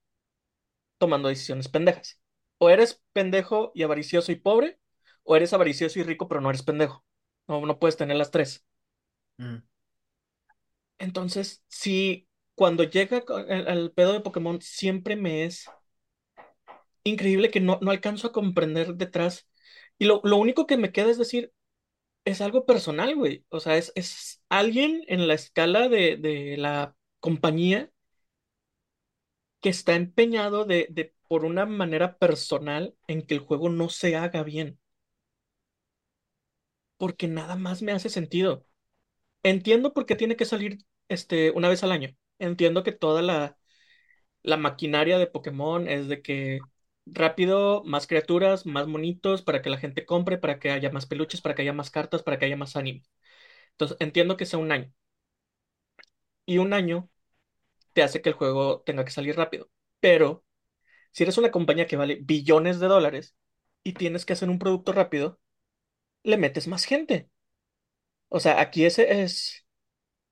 tomando decisiones pendejas. O eres pendejo y avaricioso y pobre, o eres avaricioso y rico pero no eres pendejo. No, no puedes tener las tres. Mm. Entonces, sí, cuando llega el, pedo de Pokémon, siempre me es increíble que no, no alcanzo a comprender detrás. Y lo, lo único que me queda es decir, es algo personal, güey. O sea, es, es alguien en la escala de, de la compañía que está empeñado de, de, por una manera personal en que el juego no se haga bien. Porque nada más me hace sentido. Entiendo por qué tiene que salir este, una vez al año. Entiendo que toda la, la maquinaria de Pokémon es de que rápido, más criaturas, más monitos para que la gente compre, para que haya más peluches, para que haya más cartas, para que haya más anime. Entonces, entiendo que sea un año. Y un año te hace que el juego tenga que salir rápido. Pero si eres una compañía que vale billones de dólares y tienes que hacer un producto rápido, le metes más gente. O sea, aquí ese es,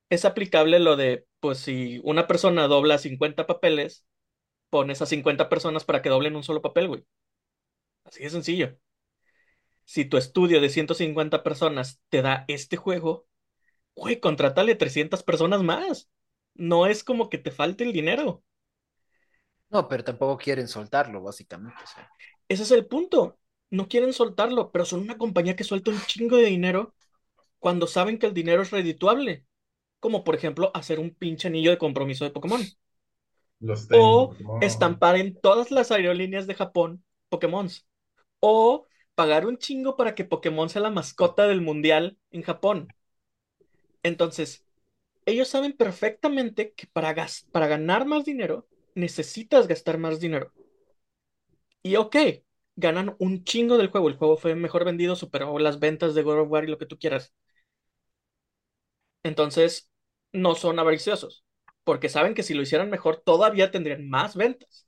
es aplicable lo de, pues si una persona dobla 50 papeles, pones a 50 personas para que doblen un solo papel, güey. Así de sencillo. Si tu estudio de 150 personas te da este juego, güey, contrátale 300 personas más. No es como que te falte el dinero. No, pero tampoco quieren soltarlo, básicamente. Ese es el punto. No quieren soltarlo, pero son una compañía que suelta un chingo de dinero cuando saben que el dinero es redituable. Como por ejemplo hacer un pinche anillo de compromiso de Pokémon. Los O Pokémon. estampar en todas las aerolíneas de Japón Pokémon. O pagar un chingo para que Pokémon sea la mascota del mundial en Japón. Entonces, ellos saben perfectamente que para, gas para ganar más dinero necesitas gastar más dinero. Y ok, ganan un chingo del juego. El juego fue mejor vendido, superó las ventas de God of War y lo que tú quieras. Entonces, no son avariciosos, porque saben que si lo hicieran mejor, todavía tendrían más ventas.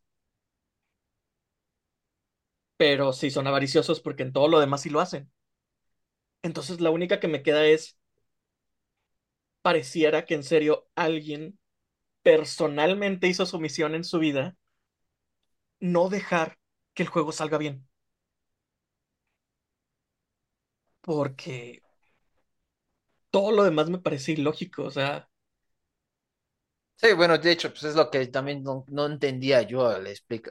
Pero sí son avariciosos porque en todo lo demás sí lo hacen. Entonces, la única que me queda es, pareciera que en serio alguien personalmente hizo su misión en su vida, no dejar que el juego salga bien. Porque todo lo demás me parece ilógico, o sea, Sí, bueno, de hecho, pues es lo que también no, entendía yo.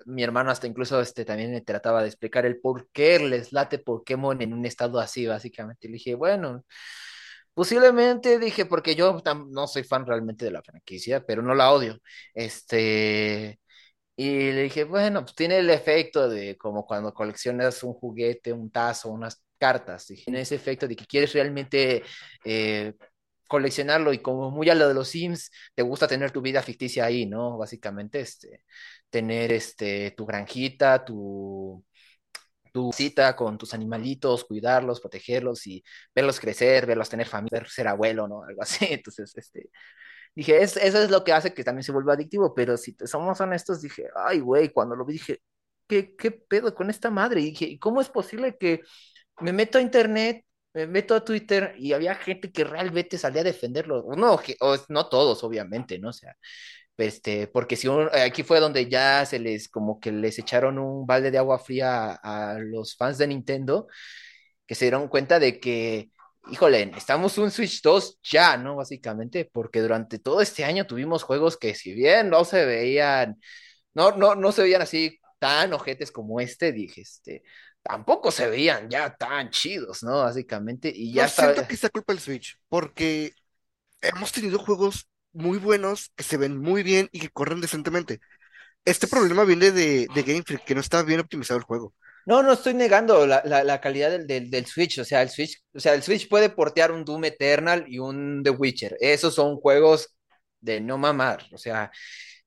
Mi hermano hasta incluso este, también me trataba de explicar el por qué les late Pokémon en un estado así, básicamente. Le dije, bueno, posiblemente dije, porque yo no soy fan realmente de la franquicia, pero no la odio. Este, y le dije, bueno, pues tiene el efecto de como cuando coleccionas un juguete, un tazo, unas cartas. Tiene ese efecto de que quieres realmente eh, coleccionarlo y como muy a lo de los Sims, te gusta tener tu vida ficticia ahí, ¿no? Básicamente, este, tener este, tu granjita, tu, tu cita con tus animalitos, cuidarlos, protegerlos y verlos crecer, verlos tener familia, ser abuelo, ¿no? Algo así. Entonces, este, dije, es, eso es lo que hace que también se vuelva adictivo, pero si te somos honestos, dije, ay, güey, cuando lo vi, dije, ¿qué, qué pedo con esta madre? Y dije, ¿y cómo es posible que me meto a internet, me meto a Twitter y había gente que realmente salía a defenderlo. No, que- o, no todos, obviamente, ¿no? O sea, este, porque si uno- aquí fue donde ya se les, como que les echaron un balde de agua fría a, a los fans de Nintendo, que se dieron cuenta de que, híjole, necesitamos un Switch 2 ya, ¿no? Básicamente, porque durante todo este año tuvimos juegos que si bien no se veían no, no, no se veían así tan ojetes como este, dije, este, tampoco se veían ya tan chidos, ¿no? Básicamente, y ya No está. siento que sea culpa del Switch, porque hemos tenido juegos muy buenos que se ven muy bien y que corren decentemente. Este problema viene de, de Game Freak, que no está bien optimizado el juego. No, no estoy negando la, la, la calidad del, del, del Switch, o sea, el Switch, o sea, el Switch puede portear un Doom Eternal y un The Witcher. Esos son juegos de no mamar, o sea,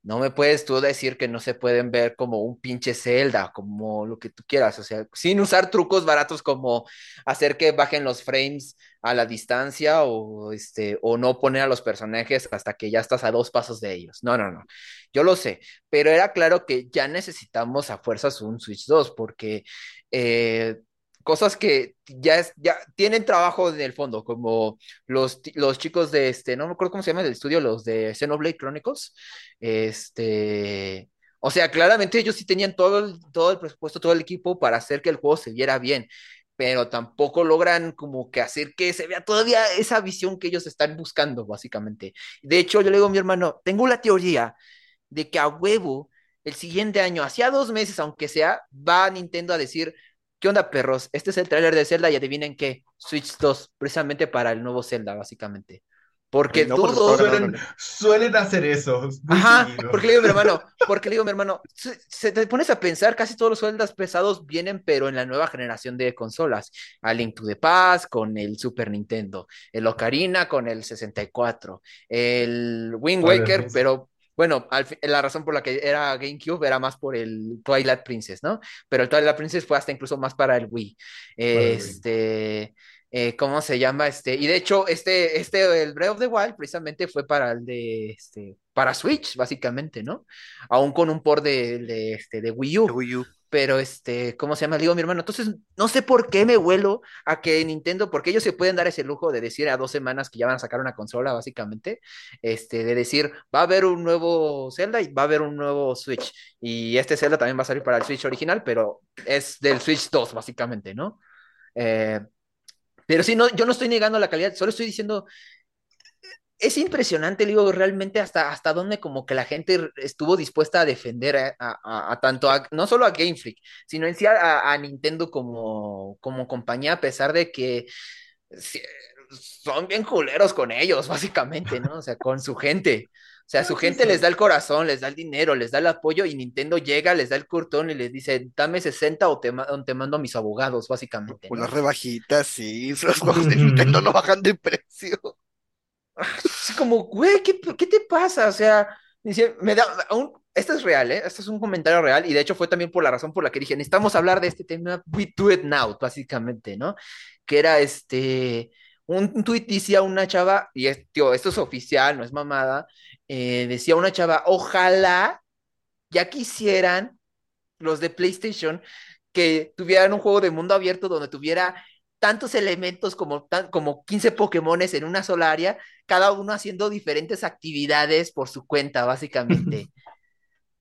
no me puedes tú decir que no se pueden ver como un pinche Zelda, como lo que tú quieras, o sea, sin usar trucos baratos como hacer que bajen los frames a la distancia o este o no poner a los personajes hasta que ya estás a dos pasos de ellos. No, no, no. Yo lo sé, pero era claro que ya necesitamos a fuerzas un Switch 2 porque eh, cosas que ya, es, ya tienen trabajo en el fondo, como los, los chicos de este, no me acuerdo cómo se llama el estudio, los de Xenoblade Chronicles. Este, o sea, claramente ellos sí tenían todo el, todo el presupuesto, todo el equipo para hacer que el juego se viera bien, pero tampoco logran como que hacer que se vea todavía esa visión que ellos están buscando, básicamente. De hecho, yo le digo a mi hermano, tengo la teoría de que a huevo el siguiente año, hacia dos meses, aunque sea, va Nintendo a decir, ¿qué onda, perros? Este es el tráiler de Zelda y adivinen qué, Switch 2, precisamente para el nuevo Zelda, básicamente. Porque No, todos suelen, suelen hacer eso. Ajá, seguido. porque le digo a mi hermano, porque le digo a mi hermano, se, se te pones a pensar, casi todos los Zeldas pesados vienen, pero en la nueva generación de consolas. A Link to the Past con el Super Nintendo, el Ocarina con el 64, el Wind Waker, pero bueno, al la razón por la que era GameCube era más por el Twilight Princess, ¿no? Pero el Twilight Princess fue hasta incluso más para el Wii. Este, eh, ¿cómo se llama? Este, y de hecho, este, este, el Breath of the Wild precisamente fue para el de, este, para Switch, básicamente, ¿no? Aún con un port de, de, este, de Wii de U. Wii U. Pero, este, ¿cómo se llama? Digo mi hermano, entonces, no sé por qué me vuelo a que Nintendo, porque ellos se pueden dar ese lujo de decir a dos semanas que ya van a sacar una consola, básicamente, este, de decir, va a haber un nuevo Zelda y va a haber un nuevo Switch. Y este Zelda también va a salir para el Switch original, pero es del Switch 2, básicamente, ¿no? Eh, pero sí, no, yo no estoy negando la calidad, solo estoy diciendo, es impresionante, digo, realmente hasta, hasta dónde como que la gente estuvo dispuesta a defender a, a- a tanto, a- no solo a Game Freak, sino en sí a, Nintendo como, como compañía, a pesar de que son bien culeros con ellos, básicamente, ¿no? O sea, con su gente. O sea, su gente les da el corazón, les da el dinero, les da el apoyo y Nintendo llega, les da el curtón y les dice, dame 60 o te, ma- te mando a mis abogados, básicamente, ¿no? Unas rebajitas, sí. Los juegos de Nintendo no bajan de precio. Como, güey, ¿qué, qué te pasa? O sea, me da, aún, esto es real, ¿eh? Esto es un comentario real y de hecho fue también por la razón por la que dije, necesitamos hablar de este tema, we do it now, básicamente, ¿no? Que era este, un, un tuit decía una chava, y tío, esto es oficial, no es mamada, eh, decía una chava, ojalá ya quisieran los de PlayStation que tuvieran un juego de mundo abierto donde tuviera tantos elementos como, tan, como 15 Pokémones en una sola área, cada uno haciendo diferentes actividades por su cuenta, básicamente.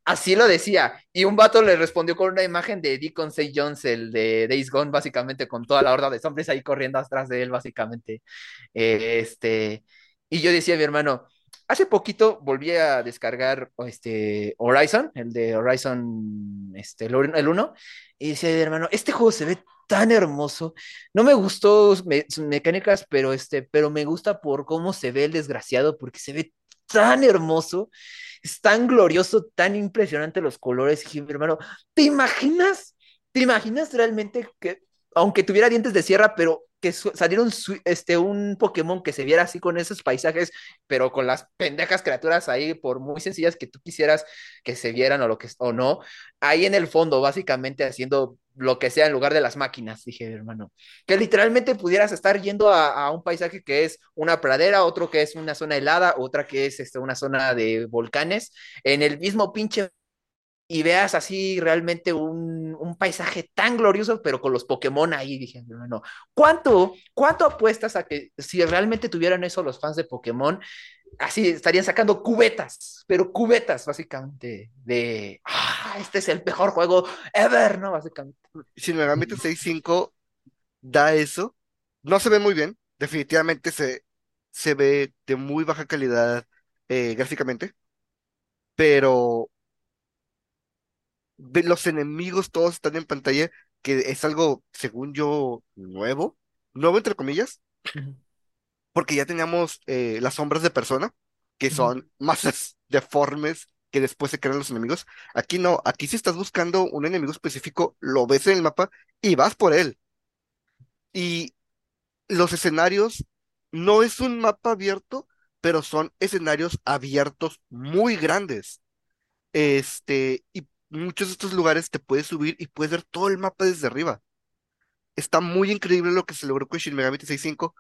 Así lo decía. Y un vato le respondió con una imagen de Deacon St. Jones, el de Days Gone, básicamente, con toda la horda de zombies ahí corriendo atrás de él, básicamente. Eh, este, y yo decía a mi hermano, hace poquito volví a descargar este, Horizon, el de Horizon, este, el 1, y decía hermano, este juego se ve tan hermoso. No me gustó sus mecánicas, pero, este, pero me gusta por cómo se ve el desgraciado, porque se ve tan hermoso, es tan glorioso, tan impresionante los colores. Y hermano, ¿te imaginas? ¿Te imaginas realmente que, aunque tuviera dientes de sierra, pero que saliera un, este, un Pokémon que se viera así con esos paisajes, pero con las pendejas criaturas ahí, por muy sencillas que tú quisieras que se vieran o lo que o no, ahí en el fondo, básicamente haciendo lo que sea en lugar de las máquinas, dije, hermano, que literalmente pudieras estar yendo a, un paisaje que es una pradera, otro que es una zona helada, otra que es este, una zona de volcanes, en el mismo pinche y veas así realmente un, un, paisaje tan glorioso, pero con los Pokémon ahí, dije, bueno, ¿cuánto, ¿cuánto apuestas a que si realmente tuvieran eso los fans de Pokémon, así estarían sacando cubetas, pero cubetas básicamente de, ah, este es el mejor juego ever, ¿no? Básicamente. Shin Megami Tensei 5 da eso, no se ve muy bien, definitivamente se, se ve de muy baja calidad eh, gráficamente, pero los enemigos todos están en pantalla, que es algo, según yo, nuevo, nuevo entre comillas, uh -huh. porque ya teníamos eh, las sombras de persona, que son uh -huh. masas deformes que después se crean los enemigos. Aquí no, aquí si estás buscando un enemigo específico, lo ves en el mapa y vas por él. Y los escenarios no es un mapa abierto, pero son escenarios abiertos muy grandes. Este, y muchos de estos lugares te puedes subir y puedes ver todo el mapa desde arriba. Está muy increíble lo que se logró con Shin Megami Tensei 5,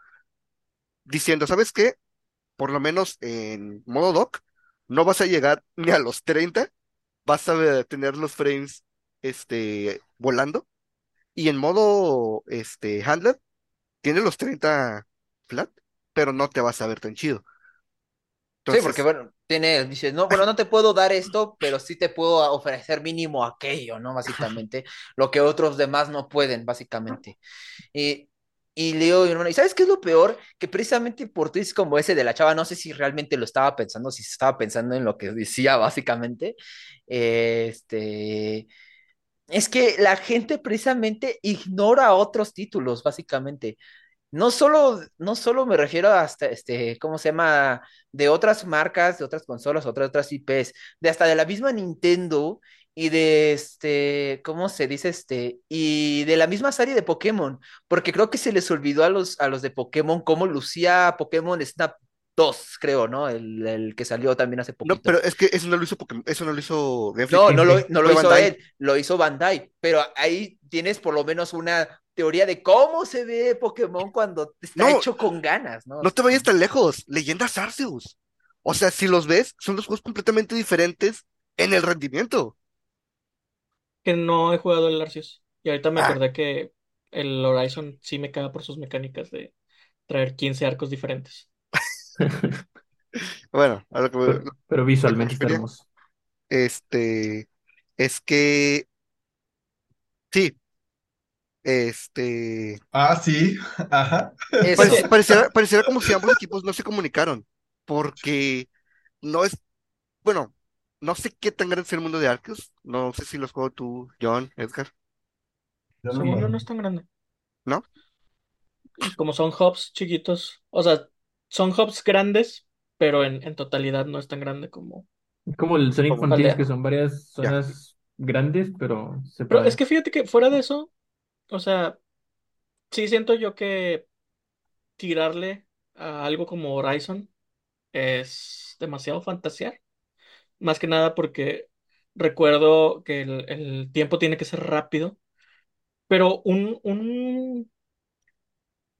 diciendo, ¿sabes qué? Por lo menos en modo doc, no vas a llegar ni a los 30, vas a tener los frames este, volando, Y en modo este, handler, tiene los 30 flat, pero no te vas a ver tan chido. Sí, porque bueno, tiene, dices, no, bueno, no te puedo dar esto, pero sí te puedo ofrecer mínimo aquello, ¿no? Básicamente, lo que otros demás no pueden, básicamente. Y, y Leo, ¿y sabes qué es lo peor? Que precisamente por tweets como ese de la chava, no sé si realmente lo estaba pensando, si estaba pensando en lo que decía, básicamente, este, es que la gente precisamente ignora otros títulos, básicamente. No solo, no solo me refiero hasta, este, ¿cómo se llama? De otras marcas, de otras consolas, otras, otras IPs, de hasta de la misma Nintendo y de, este, ¿cómo se dice? Este, y de la misma serie de Pokémon, porque creo que se les olvidó a los, a los de Pokémon cómo lucía Pokémon Snap 2, creo, ¿no? El, el que salió también hace poquito. No, pero es que eso no lo hizo Pokémon, eso no lo hizo No, no lo, no lo hizo Bandai. él, lo hizo Bandai, pero ahí tienes por lo menos una teoría de cómo se ve Pokémon cuando está No. hecho con ganas, ¿no? No te vayas tan lejos. Leyendas Arceus. O sea, si los ves, son dos juegos completamente diferentes en el rendimiento. Que no he jugado el Arceus. Y ahorita me Ah. acordé que el Horizon sí me caga por sus mecánicas de traer 15 arcos diferentes. Bueno, a lo que me- Pero, pero visualmente está hermoso. este, es que, sí, este, Ah, sí, ajá. Pareci- pareciera, pareciera como si ambos equipos no se comunicaron, porque no es, bueno, no sé qué tan grande es el mundo de Arceus, no sé si los juego tú, John, Edgar, Yo Sí, no no, no es tan grande. ¿no? Como son hubs chiquitos, o sea, son hubs grandes, pero en, en totalidad no es tan grande como... Como el Sonic Frontiers, que son varias Ya. zonas grandes, pero Pero separadas. es que fíjate que fuera de eso, o sea, sí siento yo que tirarle a algo como Horizon es demasiado fantasear. Más que nada porque recuerdo que el, el tiempo tiene que ser rápido, pero un, un,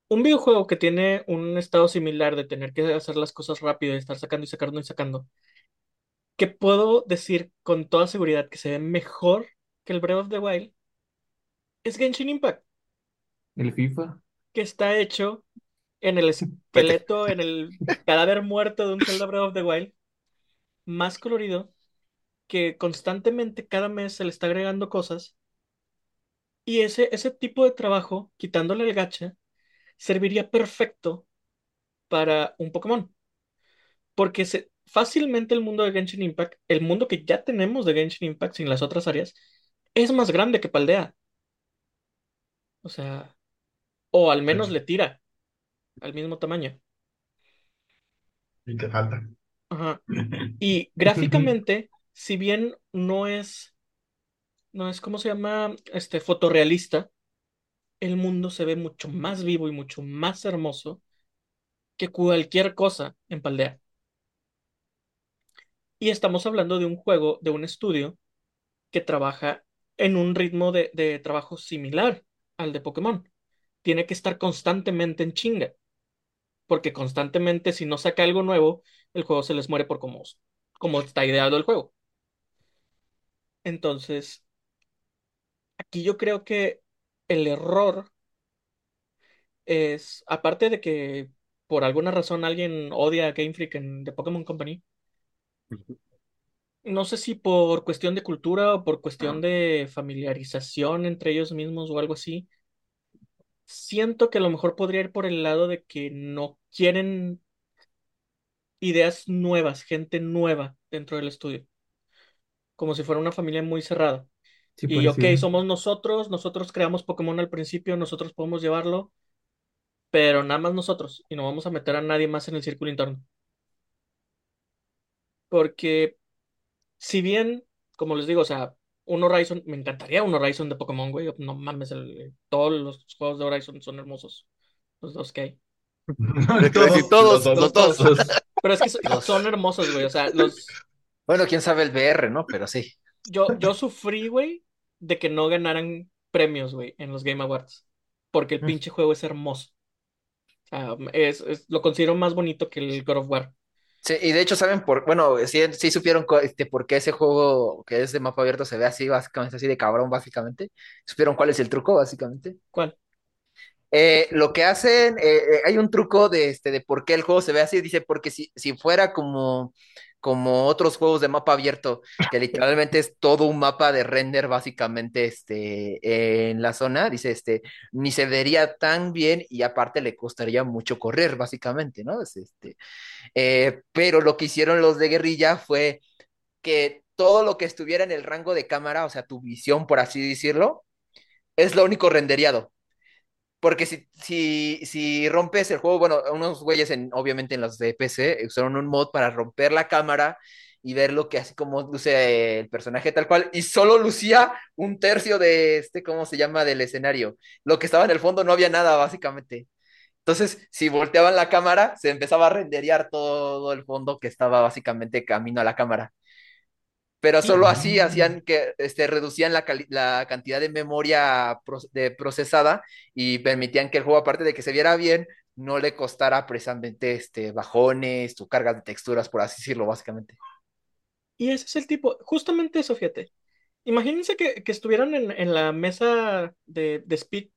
un videojuego que tiene un estado similar de tener que hacer las cosas rápido y estar sacando y sacando y sacando, que puedo decir con toda seguridad que se ve mejor que el Breath of the Wild, es Genshin Impact. El FIFA. que está hecho en el esqueleto, en el cadáver muerto de un Zelda Breath of the Wild, más colorido, que constantemente cada mes se le está agregando cosas. Y ese, ese tipo de trabajo, quitándole el gacha, serviría perfecto para un Pokémon. Porque se, fácilmente el mundo de Genshin Impact, el mundo que ya tenemos de Genshin Impact sin las otras áreas, es más grande que Paldea. O sea, o al menos le tira al mismo tamaño. Y te falta. Ajá. Y gráficamente, si bien no es, no es, ¿cómo se llama? Este, fotorrealista, el mundo se ve mucho más vivo y mucho más hermoso que cualquier cosa en Paldea. Y estamos hablando de un juego, de un estudio que trabaja en un ritmo de, de trabajo similar al de Pokémon. Tiene que estar constantemente en chinga, porque constantemente si no saca algo nuevo, el juego se les muere por cómo, cómo está ideado el juego. Entonces, aquí yo creo que el error es, aparte de que por alguna razón alguien odia a Game Freak en The Pokémon Company, no sé si por cuestión de cultura o por cuestión de familiarización entre ellos mismos o algo así, siento que a lo mejor podría ir por el lado de que no quieren ideas nuevas, gente nueva dentro del estudio, como si fuera una familia muy cerrada. Sí, Y ok, pareciera. somos nosotros, nosotros creamos Pokémon al principio, nosotros podemos llevarlo, pero nada más nosotros, y no vamos a meter a nadie más en el círculo interno. Porque si bien, como les digo, o sea, un Horizon, me encantaría un Horizon de Pokémon, güey, no mames, el- todos los juegos de Horizon son hermosos, los dos que hay. Todos, los dos. Pero es que son, son hermosos, güey, o sea, los, Bueno, quién sabe el VR, ¿no? Pero sí. yo, yo sufrí, güey, de que no ganaran premios, güey, en los Game Awards, porque el pinche juego es hermoso. O sea, es, es- lo considero más bonito que el God of War. Sí, y de hecho saben por, bueno, sí, sí supieron este, por qué ese juego que es de mapa abierto se ve así, básicamente, así de cabrón, básicamente. Supieron cuál es el truco, básicamente. ¿Cuál? Eh, lo que hacen, eh, eh, hay un truco de, este, de por qué el juego se ve así, dice, porque si, si fuera como, como otros juegos de mapa abierto, que literalmente es todo un mapa de render básicamente este, en la zona, dice, este, ni se vería tan bien y aparte le costaría mucho correr, básicamente, ¿no? Es, este, eh, pero lo que hicieron los de guerrilla fue que todo lo que estuviera en el rango de cámara, o sea, tu visión, por así decirlo, es lo único renderiado. Porque si, si, si rompes el juego, bueno, unos güeyes, en, obviamente en los de PC, usaron un mod para romper la cámara y ver lo que así como luce el personaje tal cual, y solo lucía un tercio de este, ¿cómo se llama?, del escenario. Lo que estaba en el fondo no había nada, básicamente. Entonces, si volteaban la cámara, se empezaba a renderear todo el fondo que estaba básicamente camino a la cámara pero solo así hacían que este, reducían la, la cantidad de memoria pro- de procesada y permitían que el juego, aparte de que se viera bien, no le costara precisamente este, bajones o cargas de texturas, por así decirlo, básicamente. y ese es el tipo, justamente eso, fíjate. Imagínense que, que estuvieran en, en la mesa de, de speech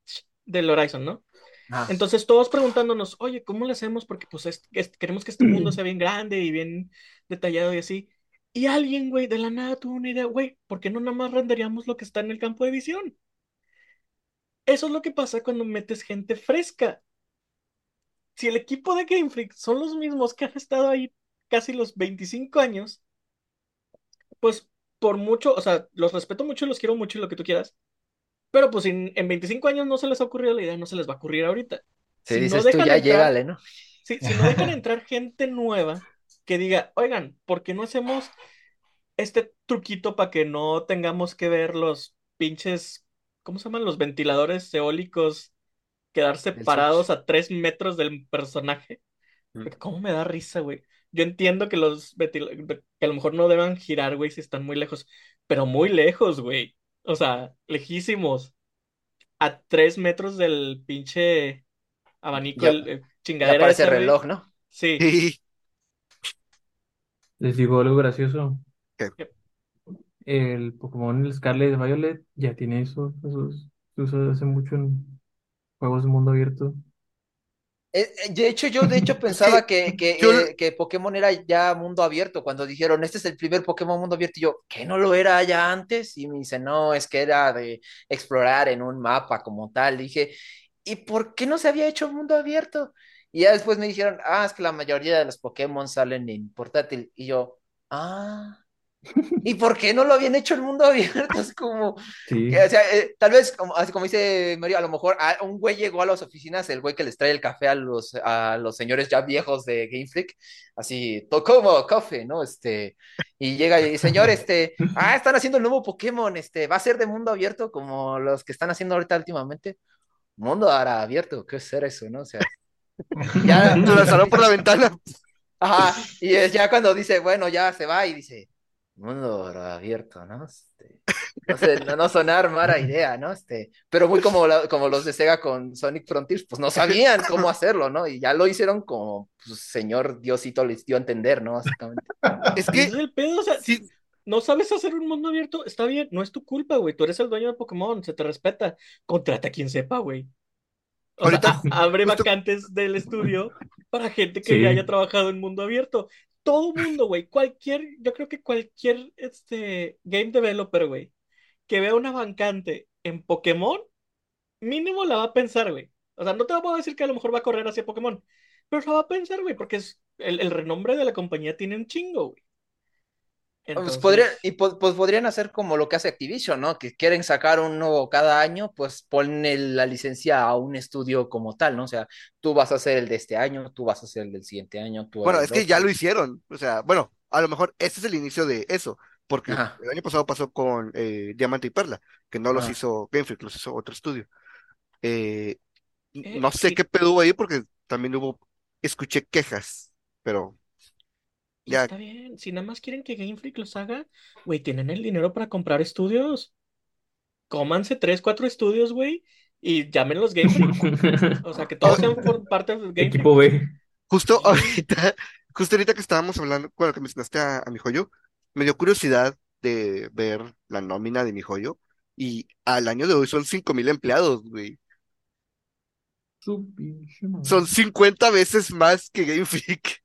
del Horizon, ¿no? Ah, Entonces todos preguntándonos, oye, ¿cómo le hacemos? Porque pues es- es- queremos que este mundo sea bien grande y bien detallado y así. Y alguien, güey, de la nada tuvo una idea, güey, ¿por qué no nada más renderíamos lo que está en el campo de visión? Eso es lo que pasa cuando metes gente fresca. Si el equipo de Game Freak son los mismos que han estado ahí casi los 25 años, pues por mucho, o sea, los respeto mucho y los quiero mucho y lo que tú quieras, pero pues en, en 25 años no se les ha ocurrido la idea, no se les va a ocurrir ahorita. si Si no dices tú, dejan ya entrar, llégale, ¿no? si, si no dejan entrar gente nueva que diga, oigan, ¿por qué no hacemos este truquito para que no tengamos que ver los pinches, ¿cómo se llaman? Los ventiladores eólicos quedarse parados a tres metros del personaje. Mm. Porque ¿Cómo me da risa, güey? Yo entiendo que los ventil- que a lo mejor no deban girar, güey, si están muy lejos, pero muy lejos, güey. O sea, lejísimos. A tres metros del pinche abanico, Ya, el, el ya chingadera esa, güey. reloj, ¿no? Sí. Les digo algo gracioso. ¿Qué? El Pokémon el Scarlet Violet ya tiene eso. Eso es- se usa hace mucho en juegos de mundo abierto. Eh, eh, De hecho, yo de hecho pensaba que que, que, yo, eh, que Pokémon era ya mundo abierto. Cuando dijeron, este es el primer Pokémon mundo abierto, y yo, ¿qué no lo era ya antes? Y me dice, no, es que era de explorar en un mapa como tal. Dije, ¿y por qué no se había hecho mundo abierto? Y ya después me dijeron, ah, es que la mayoría de los Pokémon salen en portátil. Y yo, ah, ¿y por qué no lo habían hecho en mundo abierto? Es como, Sí. que, o sea, eh, tal vez, como, así como dice Mario, a lo mejor a- un güey llegó a las oficinas, el güey que les trae el café a los, a los señores ya viejos de Game Freak, así, "To- como café, ¿no? Este, y llega y, señor, este, ah, están haciendo el nuevo Pokémon, este, va a ser de mundo abierto como los que están haciendo ahorita últimamente. Mundo ahora abierto, ¿qué es ser eso, no? O sea, ya, lo lanzaron por la ventana. ajá, y es ya cuando dice, bueno, ya se va y dice, mundo abierto, ¿no? Este, no sé, no, no sonar mala idea, ¿no? Este, pero muy como, la- como los de Sega con Sonic Frontiers, pues no sabían cómo hacerlo, ¿no? Y ya lo hicieron como, pues, señor Diosito les dio a entender, ¿no? Básicamente. Es que el pedo, o sea, sí, si no sabes hacer un mundo abierto, está bien, no es tu culpa, güey. Tú eres el dueño de Pokémon, se te respeta. Contrata a quien sepa, güey. Sea, ahorita a- abre justo vacantes del estudio para gente que ya haya trabajado en mundo abierto. Todo mundo, güey. Cualquier, yo creo que cualquier este, game developer, güey, que vea una vacante en Pokémon, mínimo la va a pensar, güey. O sea, no te puedo decir que a lo mejor va a correr hacia Pokémon, pero la va a pensar, güey, porque es, el, el renombre de la compañía tiene un chingo, güey. Pues podrían, Entonces, y po- pues podrían hacer como lo que hace Activision, ¿no? Que quieren sacar un nuevo cada año, pues ponen la licencia a un estudio como tal, ¿no? O sea, tú vas a hacer el de este año, tú vas a hacer el del siguiente año, tú Bueno, es que ya lo hicieron. O sea, bueno, a lo mejor este es el inicio de eso, porque Ajá, el año pasado pasó con eh, Diamante y Perla, que no los ajá. hizo Game Freak, los hizo otro estudio. Eh, eh, no sé sí, qué pedo hubo ahí porque también hubo, escuché quejas, pero y ya, está bien. Si nada más quieren que Game Freak los haga, güey, tienen el dinero para comprar estudios. Cómanse tres, cuatro estudios, güey, y llámenlos Game Freak. O sea, que todos sean por parte de Game Equipo Freak. B. justo Sí. ahorita justo ahorita que estábamos hablando, cuando que mencionaste a, a mi joyo, me dio curiosidad de ver la nómina de mi joyo y al año de hoy son 5.000 empleados, güey. Son 50 veces más que Game Freak.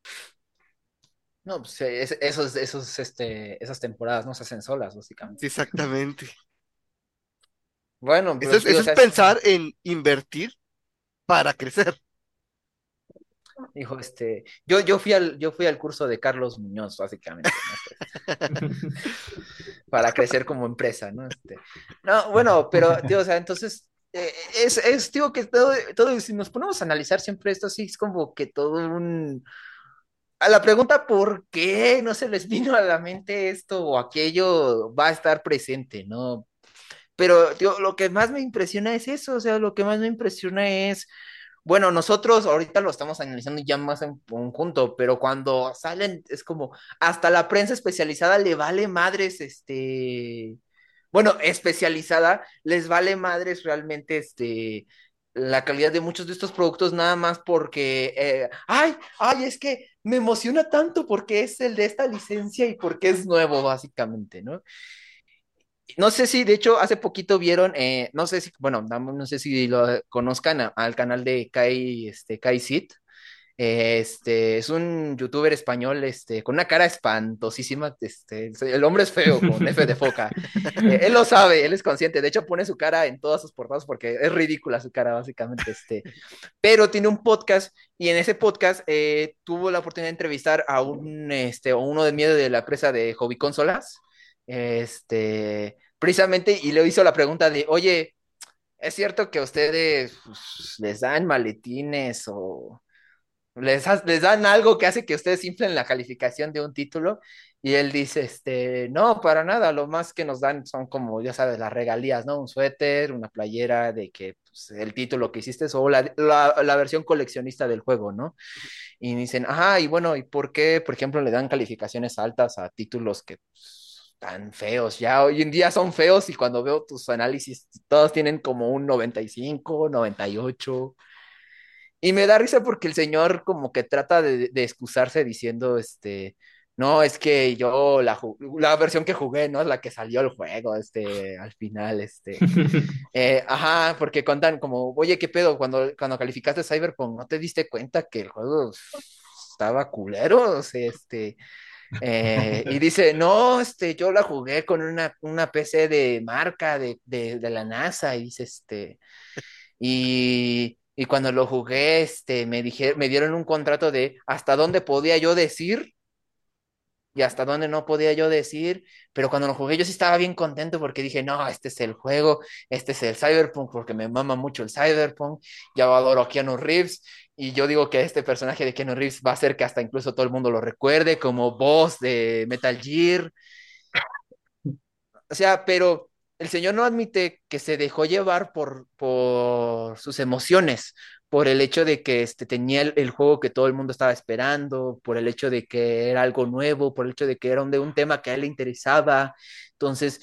No, pues eh, es- esos, esos, este, esas temporadas no se hacen solas, básicamente. Exactamente. Bueno, Eso pero es, sí, o eso es pensar en invertir para crecer. Dijo, este, yo, yo fui al, yo fui al curso de Carlos Muñoz, básicamente, ¿no? para crecer como empresa, ¿no? Este, no, bueno, pero, tío, o sea, entonces, eh, es, es, tío, que todo, todo, si nos ponemos a analizar siempre esto, sí, es como que todo un... A la pregunta por qué no se les vino a la mente esto o aquello va a estar presente, ¿no? Pero, lo que más me impresiona es eso, o sea, lo que más me impresiona es bueno, nosotros ahorita lo estamos analizando ya más en conjunto, pero cuando salen es como hasta la prensa especializada le vale madres, este, bueno, especializada les vale madres realmente, este, la calidad de muchos de estos productos nada más porque, eh, ay, ay, es que me emociona tanto porque es el de esta licencia y porque es nuevo, básicamente, ¿no? No sé si, de hecho, hace poquito vieron, eh, no sé si, bueno, no, sé si lo conozcan al canal de Kai, este, Kai Sit. Este, es un youtuber español, este, con una cara espantosísima, este, el hombre es feo, con F de foca. Eh, él lo sabe, él es consciente, de hecho pone su cara en todas sus portadas porque es ridícula su cara, básicamente, este, pero tiene un podcast y en ese podcast eh, tuvo la oportunidad de entrevistar a un, este, a uno de miedo de la presa de Hobby Consolas, este, precisamente, y le hizo la pregunta de, oye, ¿es cierto que ustedes pues, les dan maletines o les, dan algo que hace que ustedes inflen la calificación de un título? Y él dice, este, no, para nada, lo más que nos dan son como, ya sabes, las regalías, ¿no? Un suéter, una playera de que pues, el título que hiciste o la, la, la versión coleccionista del juego, ¿no? Y dicen, ajá, y bueno, ¿y por qué, por ejemplo, le dan calificaciones altas a títulos que pues, tan feos? Ya hoy en día son feos y cuando veo tus análisis, todos tienen como un 95, 98. Y me da risa porque el señor como que trata de, de excusarse diciendo, este, no, es que yo la, la versión que jugué, ¿no? Es la que salió el juego, este, al final, este. Eh, ajá, porque contan como, oye, ¿qué pedo? Cuando, cuando calificaste Cyberpunk, ¿no te diste cuenta que el juego estaba culero? O sea, este, eh, y dice, no, este, yo la jugué con una, una PC de marca de, de, de la NASA, y dice, este, y, y cuando lo jugué, este, me dije, me dieron un contrato de hasta dónde podía yo decir y hasta dónde no podía yo decir, pero cuando lo jugué yo sí estaba bien contento porque dije, no, este es el juego, este es el Cyberpunk, porque me mama mucho el Cyberpunk, ya adoro a Keanu Reeves, y yo digo que este personaje de Keanu Reeves va a hacer que hasta incluso todo el mundo lo recuerde como boss de Metal Gear, o sea, pero el señor no admite que se dejó llevar por, sus emociones, por el hecho de que este, tenía el, juego que todo el mundo estaba esperando, por el hecho de que era algo nuevo, por el hecho de que era un tema que a él le interesaba. Entonces,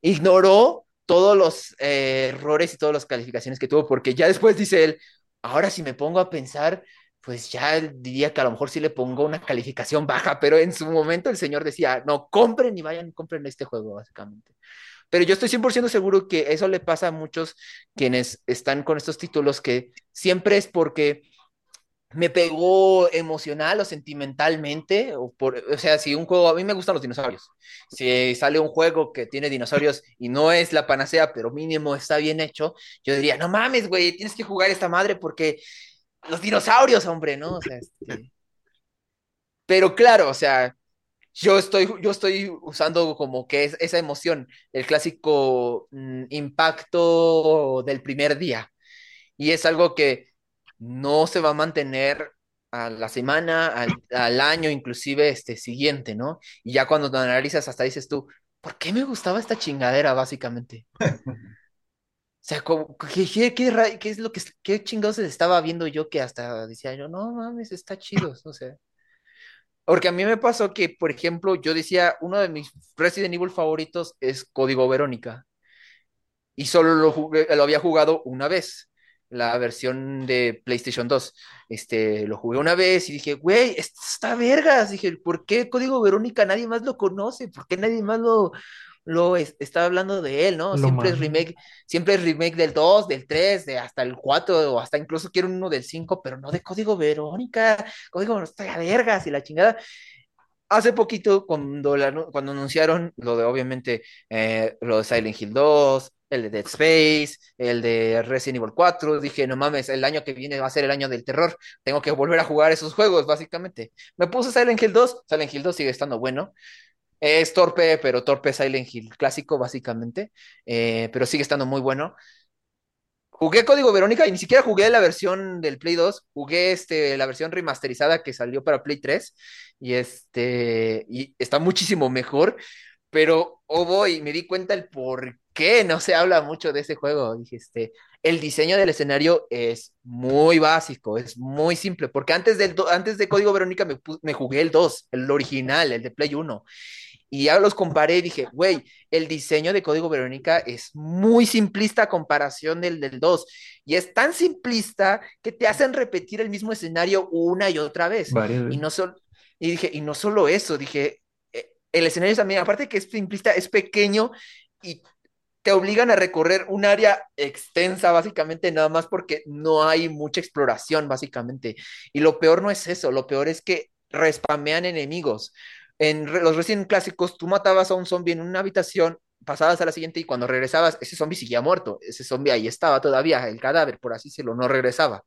ignoró todos los eh, errores y todas las calificaciones que tuvo, porque ya después dice él, ahora si me pongo a pensar, pues ya diría que a lo mejor sí le pongo una calificación baja, pero en su momento el señor decía, no, compren y vayan, compren este juego, básicamente. Pero yo estoy 100% seguro que eso le pasa a muchos quienes están con estos títulos que siempre es porque me pegó emocional o sentimentalmente, o, por, o sea, si un juego, a mí me gustan los dinosaurios, si sale un juego que tiene dinosaurios y no es la panacea, pero mínimo está bien hecho, yo diría, no mames, güey, tienes que jugar esta madre porque los dinosaurios, hombre, ¿no? O sea, este... Pero claro, o sea, yo estoy, yo estoy usando como que es esa emoción, el clásico mm, impacto del primer día. Y es algo que no se va a mantener a la semana, al, al año, inclusive este siguiente, ¿no? Y ya cuando te analizas, hasta dices tú, ¿por qué me gustaba esta chingadera, básicamente? O sea, como, ¿qué, qué, es lo que, qué chingados estaba viendo yo que hasta decía yo, no mames, está chido, o sea. Porque a mí me pasó que, por ejemplo, yo decía, uno de mis Resident Evil favoritos es Código Verónica. Y solo lo, jugué, lo había jugado una vez. la versión de PlayStation 2. Este, lo jugué una vez y dije, güey, esto está vergas. Dije, ¿por qué Código Verónica nadie más lo conoce? ¿Por qué nadie más lo, lo es- está hablando de él, ¿no? Lo Siempre es remake, siempre es remake del 2, del 3, de hasta el 4, o hasta incluso quiero uno del 5, pero no de Código Verónica. Código Verónica, vergas y la chingada. Hace poquito, cuando, la cuando anunciaron lo de, obviamente, eh, lo de Silent Hill 2, el de Dead Space, el de Resident Evil 4, dije, no mames, el año que viene va a ser el año del terror, tengo que volver a jugar esos juegos, básicamente. Me puse Silent Hill 2, Silent Hill 2 sigue estando bueno, es torpe, pero torpe Silent Hill clásico, básicamente, eh, pero sigue estando muy bueno. Jugué Código Verónica y ni siquiera jugué la versión del Play 2, jugué este, la versión remasterizada que salió para Play 3 y, este, y está muchísimo mejor, pero oh boy, me di cuenta el por qué no se habla mucho de ese juego. Dije, este, el diseño del escenario es muy básico, es muy simple, porque antes, del, antes de Código Verónica me, me jugué el 2, el original, el de Play 1. Y ya los comparé y dije, güey, el diseño de Código Verónica es muy simplista a comparación del del 2. Y es tan simplista que te hacen repetir el mismo escenario una y otra vez. Varias Y no, sol- y dije, y no solo eso, dije, eh, el escenario también, aparte que es simplista, es pequeño y te obligan a recorrer un área extensa, básicamente, nada más porque no hay mucha exploración, básicamente. Y lo peor no es eso, lo peor es que respamean enemigos. En los Resident clásicos, tú matabas a un zombie en una habitación, pasabas a la siguiente y cuando regresabas, ese zombie seguía muerto. Ese zombie ahí estaba todavía, el cadáver, por así decirlo, no regresaba.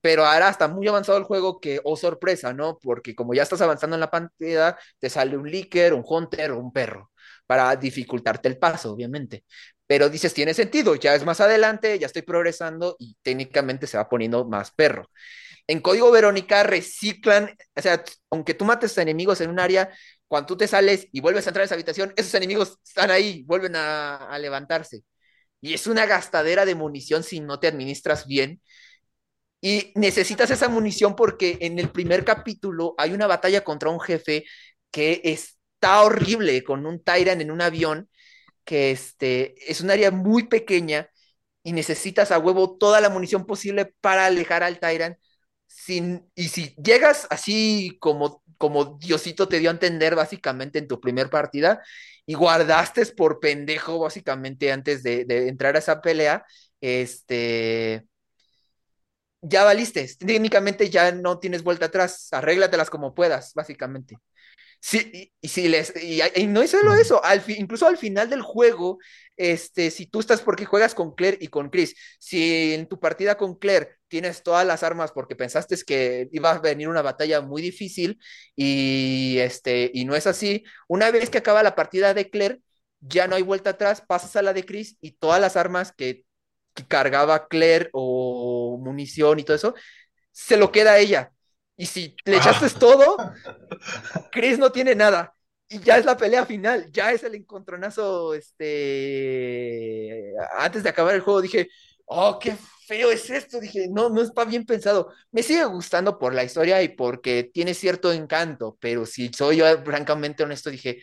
Pero ahora está muy avanzado el juego que, oh sorpresa, ¿no? Porque como ya estás avanzando en la pantalla, te sale un Licker, un Hunter o un perro para dificultarte el paso, obviamente. Pero dices, tiene sentido, ya es más adelante, ya estoy progresando y técnicamente se va poniendo más perro. En Código Verónica reciclan, o sea, aunque tú mates a enemigos en un área, cuando tú te sales y vuelves a entrar a esa habitación, esos enemigos están ahí, vuelven a, a levantarse. Y es una gastadera de munición si no te administras bien. Y necesitas esa munición porque en el primer capítulo hay una batalla contra un jefe que está horrible con un Tyrant en un avión, que este, es un área muy pequeña y necesitas a huevo toda la munición posible para alejar al Tyrant. Sin, y si llegas así como, como Diosito te dio a entender básicamente en tu primer partida y guardaste por pendejo básicamente antes de, de entrar a esa pelea, este ya valiste. Técnicamente ya no tienes vuelta atrás. Arréglatelas como puedas, básicamente. Sí, y, si les, y, y no es solo eso, al fi, incluso al final del juego, este, si tú estás porque juegas con Claire y con Chris, si en tu partida con Claire tienes todas las armas porque pensaste que iba a venir una batalla muy difícil y, este, y no es así, una vez que acaba la partida de Claire, ya no hay vuelta atrás, pasas a la de Chris y todas las armas que, que cargaba Claire o munición y todo eso, se lo queda a ella. Y si le echaste todo, Chris no tiene nada. Y ya es la pelea final, ya es el encontronazo, este, antes de acabar el juego dije, oh, qué feo es esto, dije, no, no está bien pensado. Me sigue gustando por la historia y porque tiene cierto encanto, pero si soy yo francamente honesto, dije,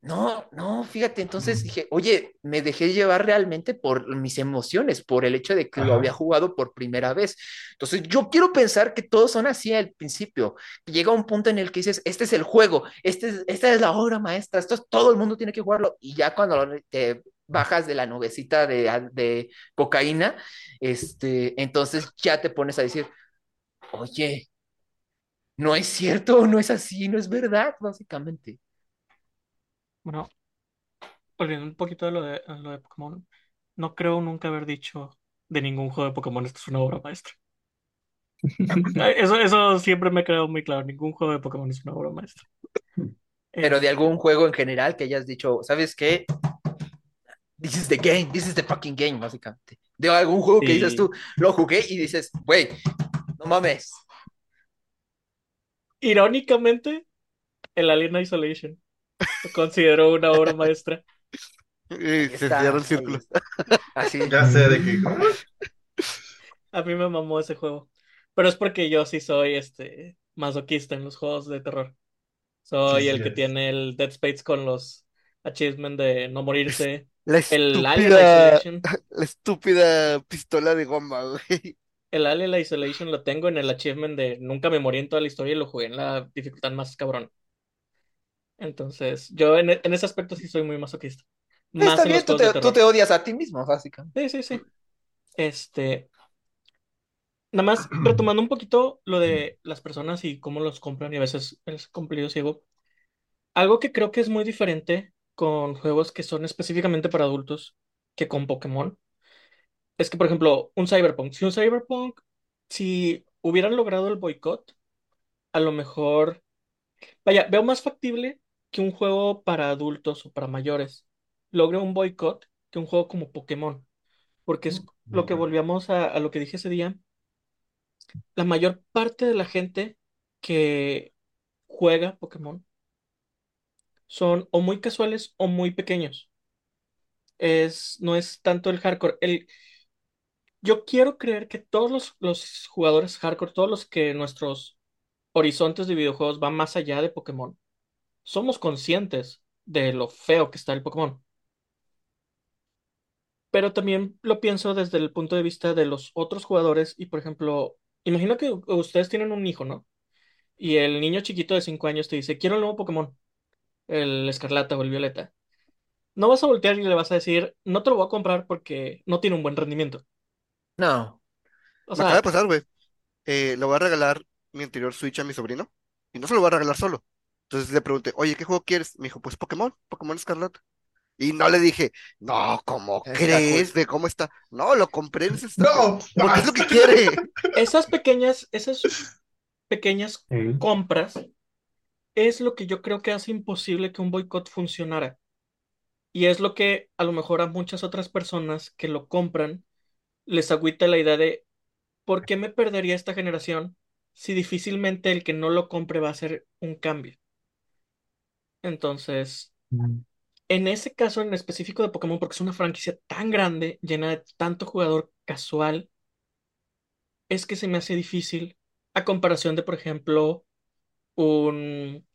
no, no, fíjate, entonces dije, oye, me dejé llevar realmente por mis emociones, por el hecho de que lo había jugado por primera vez. Entonces, yo quiero pensar que todos son así al principio, llega un punto en el que dices, este es el juego, este es, esta es la obra maestra, esto es, todo el mundo tiene que jugarlo, y ya cuando te bajas de la nubecita de, de cocaína, este, entonces ya te pones a decir, oye, no es cierto, no es así, no es verdad, básicamente. Bueno, volviendo un poquito a lo de, lo de Pokémon, no creo nunca haber dicho de ningún juego de Pokémon esto es una obra maestra. Eso, eso siempre me ha quedado muy claro, ningún juego de Pokémon es una obra maestra. Pero de algún juego en general que hayas dicho, ¿sabes qué? This is the game, this is the fucking game, básicamente. De algún juego que dices tú, lo jugué y dices, güey, no mames. Irónicamente, el Alien Isolation considero una obra maestra. Y se cierra el círculo. Así. Ya sé de qué. A mí me mamó ese juego. Pero es porque yo sí soy este masoquista en los juegos de terror. Soy Sí, sí el que tiene el Dead Space con los achievements de no morirse. La El Alien la estúpida pistola de goma, güey. el Alien Isolation lo tengo en el achievement de nunca me morí en toda la historia y lo jugué en la dificultad más cabrón. Entonces, yo en, en ese aspecto sí soy muy masoquista. Más Está en bien, tú te, tú te odias a ti mismo, básicamente. Sí, sí, sí. Este, nada más retomando un poquito lo de las personas y cómo los compran y a veces el cumplido ciego. Algo que creo que es muy diferente con juegos que son específicamente para adultos que con Pokémon es que, por ejemplo, un Cyberpunk. Si un Cyberpunk, si hubieran logrado el boicot, a lo mejor, vaya, veo más factible que un juego para adultos o para mayores logre un boicot que un juego como Pokémon. Porque es lo que volvíamos a, a lo que dije ese día. La mayor parte de la gente que juega Pokémon son o muy casuales o muy pequeños. Es, no es tanto el hardcore. El, yo quiero creer que todos los, los jugadores hardcore, todos los que nuestros horizontes de videojuegos van más allá de Pokémon, somos conscientes de lo feo que está el Pokémon. Pero también lo pienso desde el punto de vista de los otros jugadores y, por ejemplo, imagino que ustedes tienen un hijo, ¿no? Y el niño chiquito de 5 años te dice, quiero el nuevo Pokémon, el Escarlata o el Violeta. No vas a voltear y le vas a decir, no te lo voy a comprar porque no tiene un buen rendimiento. No. O Me acaba de pasar, güey. Eh, le voy a regalar mi anterior Switch a mi sobrino y no se lo voy a regalar solo. Entonces le pregunté, oye, ¿qué juego quieres? Me dijo, pues Pokémon, Pokémon Escarlata. Y no le dije, no, ¿cómo Está crees? ¿De cómo está? No, lo compré en ese No, Porque es lo que quiere. esas pequeñas, esas pequeñas compras es lo que yo creo que hace imposible que un boicot funcionara. Y es lo que a lo mejor a muchas otras personas que lo compran les agüita la idea de ¿por qué me perdería esta generación si difícilmente el que no lo compre va a hacer un cambio? Entonces, en ese caso en específico de Pokémon, porque es una franquicia tan grande, llena de tanto jugador casual, es que se me hace difícil a comparación de, por ejemplo, un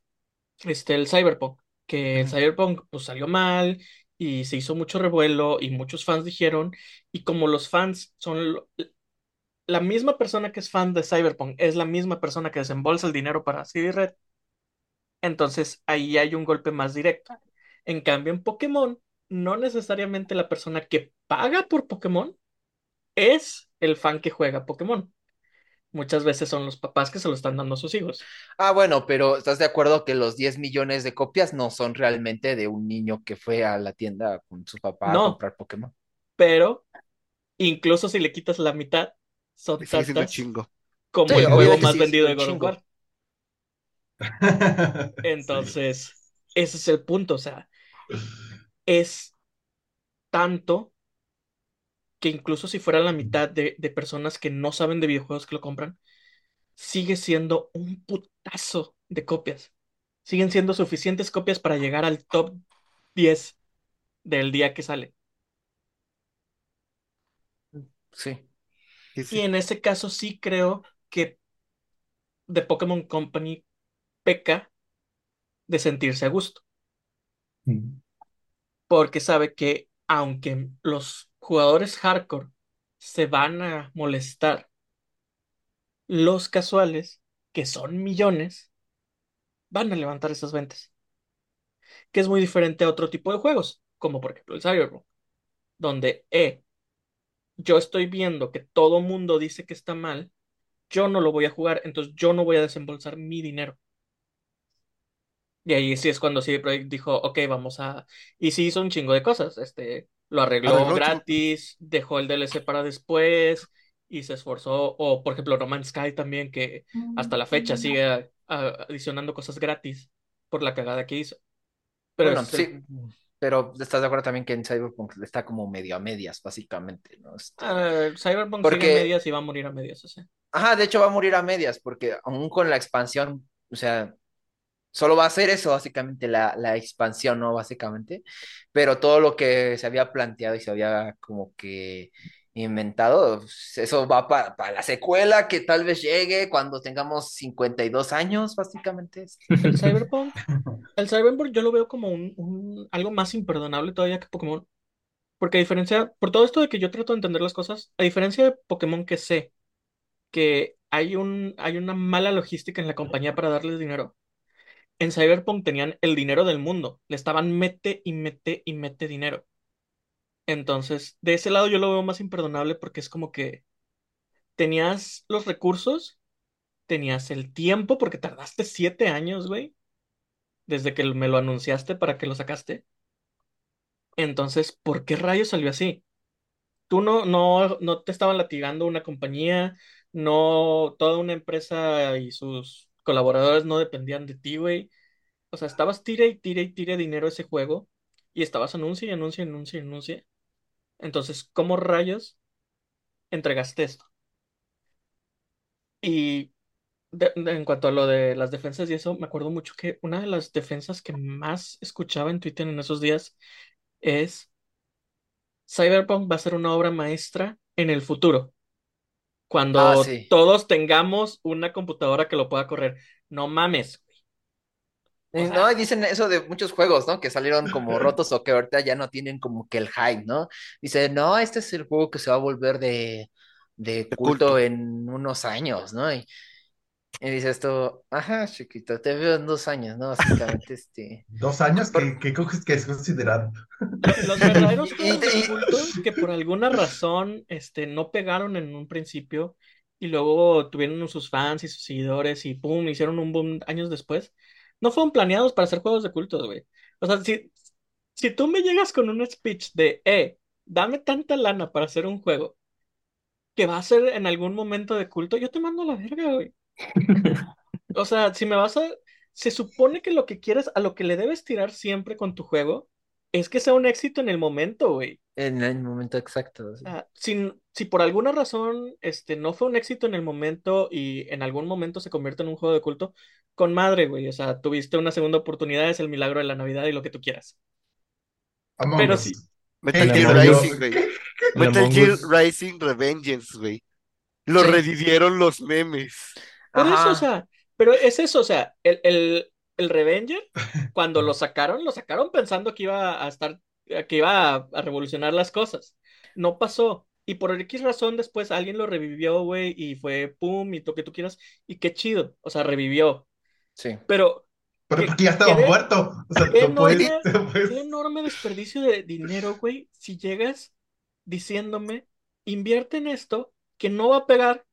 este, el Cyberpunk, que el. Cyberpunk pues salió mal y se hizo mucho revuelo y muchos fans dijeron, y como los fans son lo- la misma persona que es fan de Cyberpunk, es la misma persona que desembolsa el dinero para CD Red, entonces ahí hay un golpe más directo. En cambio, en Pokémon, no necesariamente la persona que paga por Pokémon es el fan que juega Pokémon. Muchas veces son los papás que se lo están dando a sus hijos. Ah, bueno, pero ¿estás de acuerdo que los 10 millones de copias no son realmente de un niño que fue a la tienda con su papá a No, comprar Pokémon? pero incluso si le quitas la mitad, son tantas chingo. como Sí, el juego más vendido de God of chingo. Sí. Entonces, ese es el punto. O sea, es tanto que incluso si fuera la mitad de, de personas que no saben de videojuegos que lo compran, sigue siendo un putazo de copias. Siguen siendo suficientes copias para llegar al top 10 del día que sale. Sí. Sí, Y en ese caso sí creo que The Pokémon Company peca de sentirse a gusto, porque sabe que aunque los jugadores hardcore se van a molestar, los casuales, que son millones, van a levantar esas ventas, que es muy diferente a otro tipo de juegos, como por ejemplo el Cyberpunk, donde eh, yo estoy viendo que todo mundo dice que está mal, yo no lo voy a jugar, entonces yo no voy a desembolsar mi dinero. Y ahí sí es cuando CD Projekt dijo, ok, vamos a... Y sí hizo un chingo de cosas. Este, lo arregló gratis, dejó el DLC para después y se esforzó. O, por ejemplo, No Man's Sky también, que hasta la fecha sigue a- a- adicionando cosas gratis por la cagada que hizo. Pero Bueno, es el- sí, pero estás de acuerdo también que en Cyberpunk está como medio a medias, básicamente, ¿no? Este, ah, Cyberpunk sigue Porque- a medias y va a morir a medias. O sea. Ajá, de hecho va a morir a medias, porque aún con la expansión, o sea, solo va a ser eso, básicamente, la, la expansión, ¿no? Básicamente. Pero todo lo que se había planteado y se había como que inventado, pues, eso va para la secuela que tal vez llegue cuando tengamos 52 años, básicamente. El Cyberpunk, el Cyberpunk yo lo veo como un, un- algo más imperdonable todavía que Pokémon. Porque a diferencia, por todo esto de que yo trato de entender las cosas, a diferencia de Pokémon que sé que hay un, hay una mala logística en la compañía para darles dinero, en Cyberpunk tenían el dinero del mundo, le estaban mete y mete y mete dinero. Entonces, de ese lado yo lo veo más imperdonable porque es como que tenías los recursos, tenías el tiempo, porque tardaste siete años, güey, desde que me lo anunciaste para que lo sacaste. Entonces, ¿por qué rayos salió así? Tú no, no, no te estaban latigando una compañía, no, toda una empresa y sus colaboradores no dependían de ti, güey. O sea, estabas tire y tire y tire dinero a ese juego y estabas anuncia y anuncia y anuncia y anuncia. Entonces, ¿cómo rayos entregaste esto? Y en cuanto a lo de las defensas y eso, me acuerdo mucho que una de las defensas que más escuchaba en Twitter en esos días es Cyberpunk va a ser una obra maestra en el futuro, Ah, cuando sí. todos tengamos una computadora que lo pueda correr. No mames, güey. O sea, No, y dicen eso de muchos juegos, ¿no? Que salieron como rotos o que ahorita ya no tienen como que el hype, ¿no? Dice, no, este es el juego que se va a volver de, de De culto culto. en unos años, ¿no? Y, y dice esto, ajá, chiquito, te veo en dos años, ¿no? Básicamente, este... Dos años Por- que, que, coges que es considerado. lo- los verdaderos Y- juegos de y- culto que por alguna razón este, no pegaron en un principio y luego tuvieron sus fans y sus seguidores y pum, hicieron un boom años después, no fueron planeados para ser juegos de culto, güey. O sea, si, si tú me llegas con un speech de, eh, dame tanta lana para hacer un juego que va a ser en algún momento de culto, yo te mando a la verga, güey. O sea, si me vas a... Se supone que lo que quieres, a lo que le debes tirar siempre con tu juego, es que sea un éxito en el momento, güey. En el momento exacto. sí. Ah, si, si por alguna razón este, no fue un éxito en el momento y en algún momento se convierte en un juego de culto, con madre, güey. O sea, tuviste una segunda oportunidad, es el milagro de la Navidad y lo que tú quieras. Among Pero sí. Metal Gear. Rising, güey. Metal Gear. Rising Revengeance, güey. Lo Sí. revivieron los memes. Por eso, o sea, pero es eso, o sea, el, el, el Revenger, cuando lo sacaron, lo sacaron pensando que iba a estar, que iba a, a revolucionar las cosas. No pasó. Y por X razón después alguien lo revivió, güey, y fue pum, y lo que tú quieras, y qué chido, o sea, revivió. Sí. Pero Pero ¿Qué- porque ya estaba qué- muerto. O sea, qué no enorme- no puedes- qué enorme desperdicio de dinero, güey, si llegas diciéndome, invierte en esto, que no va a pegar,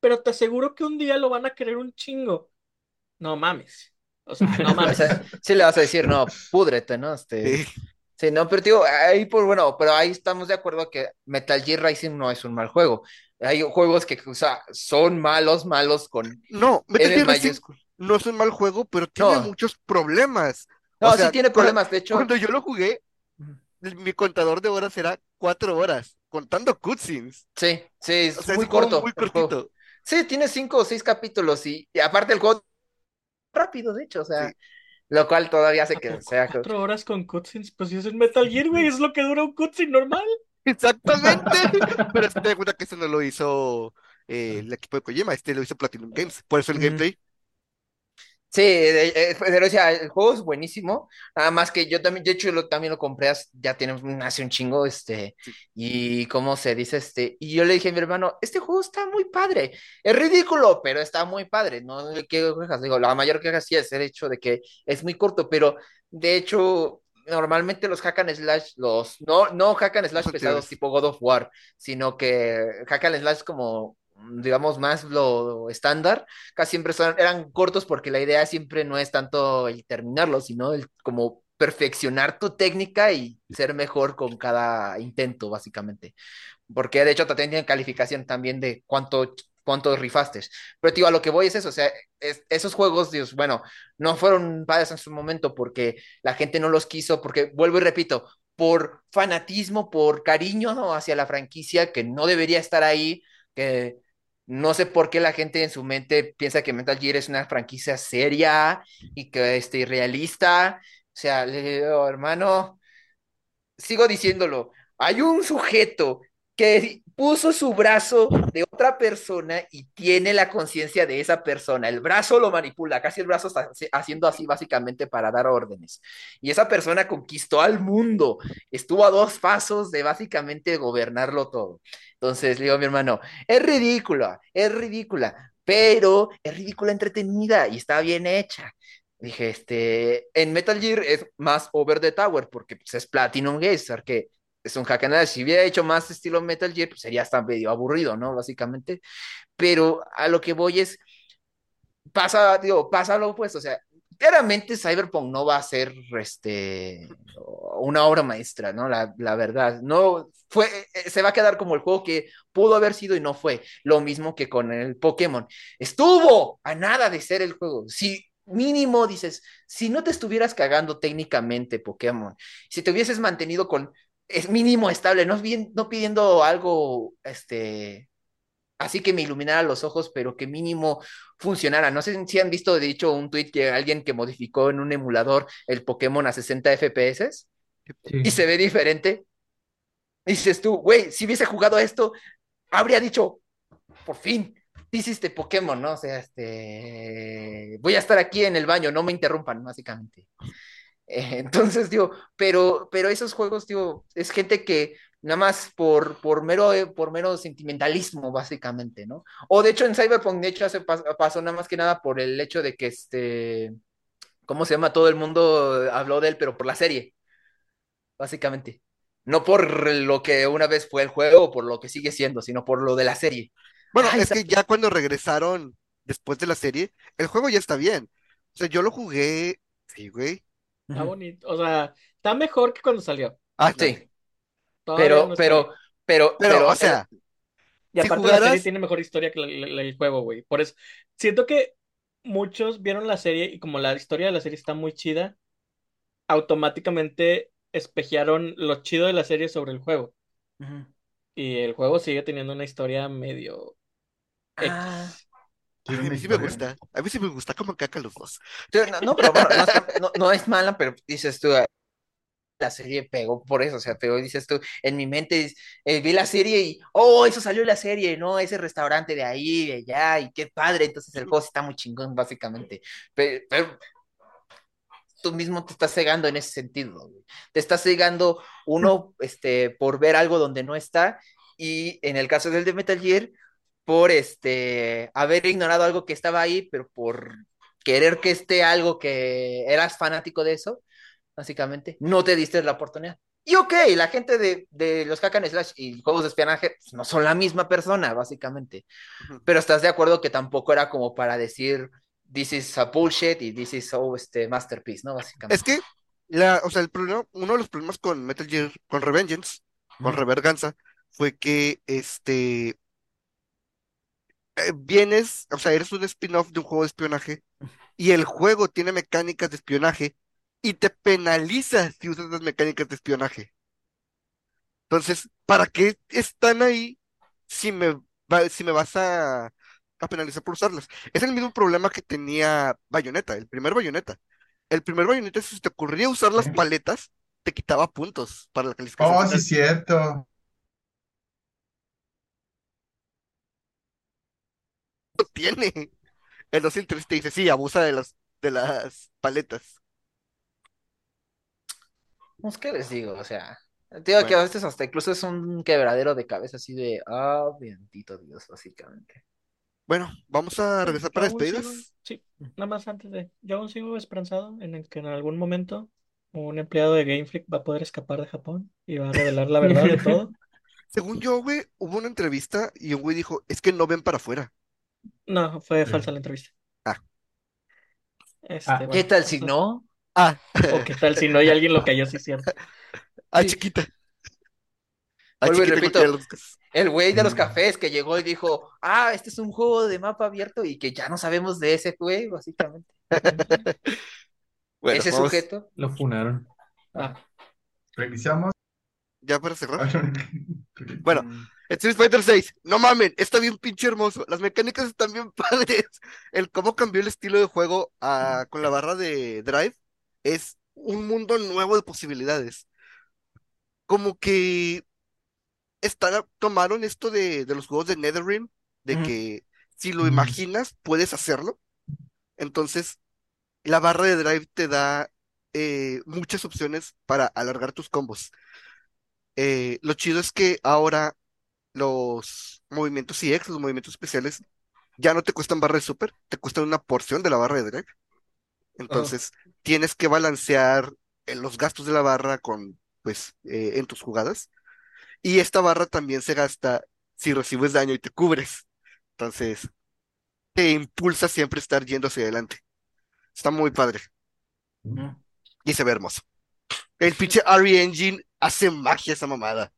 pero te aseguro que un día lo van a querer un chingo. No mames. O sea, no O mames. sea, sí le vas a decir, no, púdrete, ¿no? Este, Sí. sí, no, pero digo, ahí por bueno, pero ahí estamos de acuerdo que Metal Gear Rising no es un mal juego. Hay juegos que, o sea, son malos, malos con No, Metal Gear Rising no es un mal juego, pero tiene No. muchos problemas. No, O sí sea, tiene cua- problemas, de hecho. Cuando yo lo jugué, mi contador de horas era cuatro horas, contando cutscenes. Sí, sí, es O sea, muy es corto. muy cortito. Sí, tiene cinco o seis capítulos y, y aparte el juego rápido, de hecho, o sea, Sí. lo cual todavía hace ¿A que sea. Cuatro horas con cutscenes, pues si es un Metal Gear, güey, es lo que dura un cutscene normal. Exactamente. Pero te das cuenta que eso no lo hizo eh, el equipo de Kojima, este lo hizo Platinum Games. Por eso el gameplay. Sí, pero o sea, el juego es buenísimo, nada más que yo también, de hecho, lo, también lo compré hace- ya tiene hace un chingo, este, Sí. y cómo se dice, este, y yo le dije a mi hermano, este juego está muy padre, es ridículo, pero está muy padre, no quiero quejas, digo, la mayor queja sí es el hecho de que es muy corto, pero de hecho, normalmente los hack and slash, los, no, no hack and slash pesados tipo God of War, sino que hack and slash como, digamos, más lo estándar, casi siempre son, eran cortos porque la idea siempre no es tanto el terminarlo, sino el como perfeccionar tu técnica y ser mejor con cada intento, básicamente. Porque de hecho también tienen calificación también de cuánto, cuánto rifaste. Pero tío, a lo que voy es eso, o sea, es- esos juegos, Dios, bueno, no fueron padres en su momento porque la gente no los quiso, porque vuelvo y repito, por fanatismo, por cariño hacia la franquicia que no debería estar ahí, que no sé por qué la gente en su mente piensa que Metal Gear es una franquicia seria y que este, irrealista. O sea, hermano, sigo diciéndolo. Hay un sujeto que puso su brazo de otra persona y tiene la conciencia de esa persona. El brazo lo manipula, casi el brazo está haciendo así básicamente para dar órdenes. Y esa persona conquistó al mundo, estuvo a dos pasos de básicamente gobernarlo todo. Entonces le digo a mi hermano, es ridícula, es ridícula, pero es ridícula entretenida y está bien hecha. Dije, este, en Metal Gear es más over the tower porque pues, es Platinum Games, que es un hack and slash. Si hubiera hecho más estilo Metal Gear, pues sería hasta medio aburrido, ¿no? Básicamente. Pero a lo que voy es, pasa, digo, pasa lo opuesto, o sea, claramente Cyberpunk no va a ser este, una obra maestra, ¿no? La, la, verdad, no fue, eh, se va a quedar como el juego que pudo haber sido y no fue. Lo mismo que con el Pokémon. Estuvo a nada de ser el juego. Si mínimo dices, si no te estuvieras cagando técnicamente Pokémon, si te hubieses mantenido con es mínimo estable, no, bien, no pidiendo algo, este, así que me iluminara los ojos, pero que mínimo funcionara. No sé si han visto, de hecho, un tweet que alguien que modificó en un emulador el Pokémon a 60 FPS y se ve diferente. dices tú, güey, si hubiese jugado esto, habría dicho, por fin, hiciste Pokémon, ¿no? O sea, este, voy a estar aquí en el baño, no me interrumpan, básicamente. entonces, digo, pero, pero esos juegos, digo, es gente que nada más por, por, mero, eh, por mero sentimentalismo, básicamente, ¿no? O de hecho en Cyberpunk, de hecho, hace, pasó nada más que nada por el hecho de que este, ¿cómo se llama? Todo el mundo habló de él, pero por la serie, básicamente. No por lo que una vez fue el juego o por lo que sigue siendo, sino por lo de la serie. Bueno, es que ya cuando regresaron después de la serie, el juego ya está bien. O sea, yo lo jugué, sí, güey, Está bonito. O sea, está mejor que cuando salió. Ah, sí. pero, pero, pero, pero, o sea. Y aparte la serie tiene mejor historia que el juego, güey. Por eso, siento que muchos vieron la serie y como la historia de la serie está muy chida, automáticamente espejearon lo chido de la serie sobre el juego. Y el juego sigue teniendo una historia medio... Ah. A mí sí me gusta. A mí sí me gusta como caca los dos. No, pero bueno, no, es mala, pero dices tú, la serie pegó por eso, o sea, pegó, dices tú, en mi mente eh, vi la serie y, oh, eso salió la serie, ¿no? Ese restaurante de ahí, de allá, y qué padre, entonces el juego está muy chingón, básicamente. Pero, tú mismo te estás cegando en ese sentido, te estás cegando uno, este, por ver algo donde no está, y en el caso del de Metal Gear, por este haber ignorado algo que estaba ahí, pero por querer que esté algo que eras fanático de eso, básicamente, no te diste la oportunidad. Y ok, la gente de, los hack and slash y juegos de espionaje pues, no son la misma persona, básicamente. Pero estás de acuerdo que tampoco era como para decir this is a bullshit y this is oh, este masterpiece, ¿no? Básicamente. Es que la, o sea, el problema, uno de los problemas con Metal Gear, con Revengeance, con Reverganza, fue que este eh, vienes, o sea, eres un spin-off de un juego de espionaje y el juego tiene mecánicas de espionaje y te penaliza si usas las mecánicas de espionaje. Entonces, ¿para qué están ahí si me, si me vas a, a penalizar por usarlas? Es el mismo problema que tenía Bayonetta, el primer Bayonetta. El primer Bayonetta, si te ocurría usar las paletas, te quitaba puntos para la calificación. Oh, sí, es cierto. tiene. El 203 te dice, sí, abusa de las, de las paletas. Pues, ¿qué les digo? O sea, digo que a veces hasta incluso es un quebradero de cabeza así de, ah, bendito Dios, básicamente. Bueno, vamos a regresar para despedidas. sí, nada más antes de. Yo aún sigo esperanzado en el que en algún momento un empleado de Game Freak va a poder escapar de Japón y va a revelar la verdad de todo. Según yo, güey, hubo una entrevista y un güey dijo, es que no ven para afuera. No, fue falsa la entrevista. Ah. Este, ah ¿Qué tal si no? Ah. O qué tal si no hay alguien lo cayó, sí, cierto. Ah, chiquita. Ah, Vuelvo y repito, el güey de los cafés que llegó y dijo, ah, este es un juego de mapa abierto y que ya no sabemos de ese juego, básicamente. ese sujeto. Lo funaron. Ah. Revisamos. Ya para cerrar. bueno, Street Fighter 6, no mamen, está bien pinche hermoso. Las mecánicas están bien padres. El cómo cambió el estilo de juego ah, con la barra de Drive es un mundo nuevo de posibilidades. Como que está- tomaron esto de, de los juegos de NetherRealm, de que si lo imaginas, puedes hacerlo. Entonces, la barra de drive te da eh, muchas opciones para alargar tus combos. Eh, lo chido es que ahora los movimientos CX, los movimientos especiales, ya no te cuestan barra de super, te cuestan una porción de la barra de drive. Entonces, tienes que balancear eh, los gastos de la barra con, pues, eh, en tus jugadas. Y esta barra también se gasta si recibes daño y te cubres. Entonces, te impulsa siempre a estar yendo hacia adelante. Está muy padre y se ve hermoso. El pinche RE Engine hace magia esa mamada.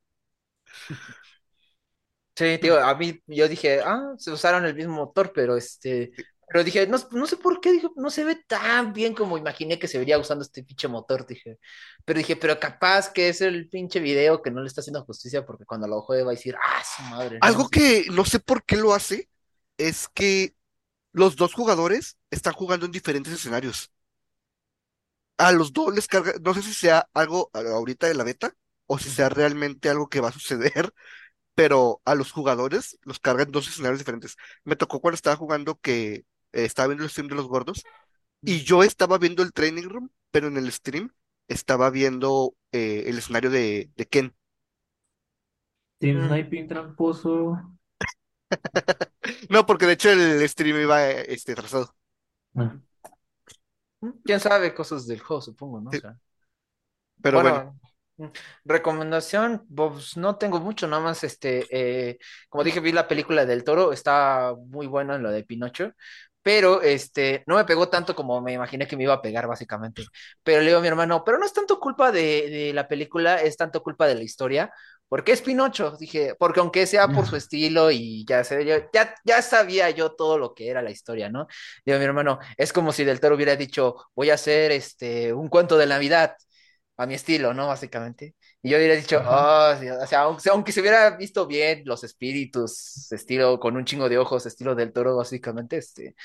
Sí, tío, a mí yo dije, ah, se usaron el mismo motor, pero este, pero dije, no, no sé por qué, dije, no se ve tan bien como imaginé que se vería usando este pinche motor, dije, pero dije, pero capaz que es el pinche video que no le está haciendo justicia porque cuando lo juegue va a decir, ah, su madre, Algo sí". que no sé por qué lo hace es que los dos jugadores están jugando en diferentes escenarios. A los dos les carga, no sé si sea algo a- ahorita de la beta o si sea realmente algo que va a suceder, pero a los jugadores los carga en dos escenarios diferentes. Me tocó cuando estaba jugando que eh, estaba viendo el stream de los gordos y yo estaba viendo el training room, pero en el stream estaba viendo eh, el escenario de, de Ken. Team Mm. Sniping tramposo. No, porque de hecho el stream iba eh, este, atrasado. Ah, Mm, quién sabe, cosas del juego, supongo, ¿no? O Sí. sea, Pero bueno, Bueno, mm, recomendación, pues no tengo mucho, nada más este, eh, como dije, vi la película del Toro, está muy buena en lo de Pinocho, pero este, no me pegó tanto como me imaginé que me iba a pegar, básicamente. Pero le digo a mi hermano, pero no es tanto culpa de, de la película, es tanto culpa de la historia, porque es Pinocho, dije, porque aunque sea por su estilo y ya sé, yo- ya, ya sabía yo todo lo que era la historia, ¿no? Digo mi hermano, es como si del Toro hubiera dicho, voy a hacer este, un cuento de Navidad a mi estilo, ¿no? Básicamente. Y yo hubiera dicho, oh, sí", o sea, aunque, aunque se hubiera visto bien los espíritus, estilo con un chingo de ojos, estilo del toro, básicamente, este,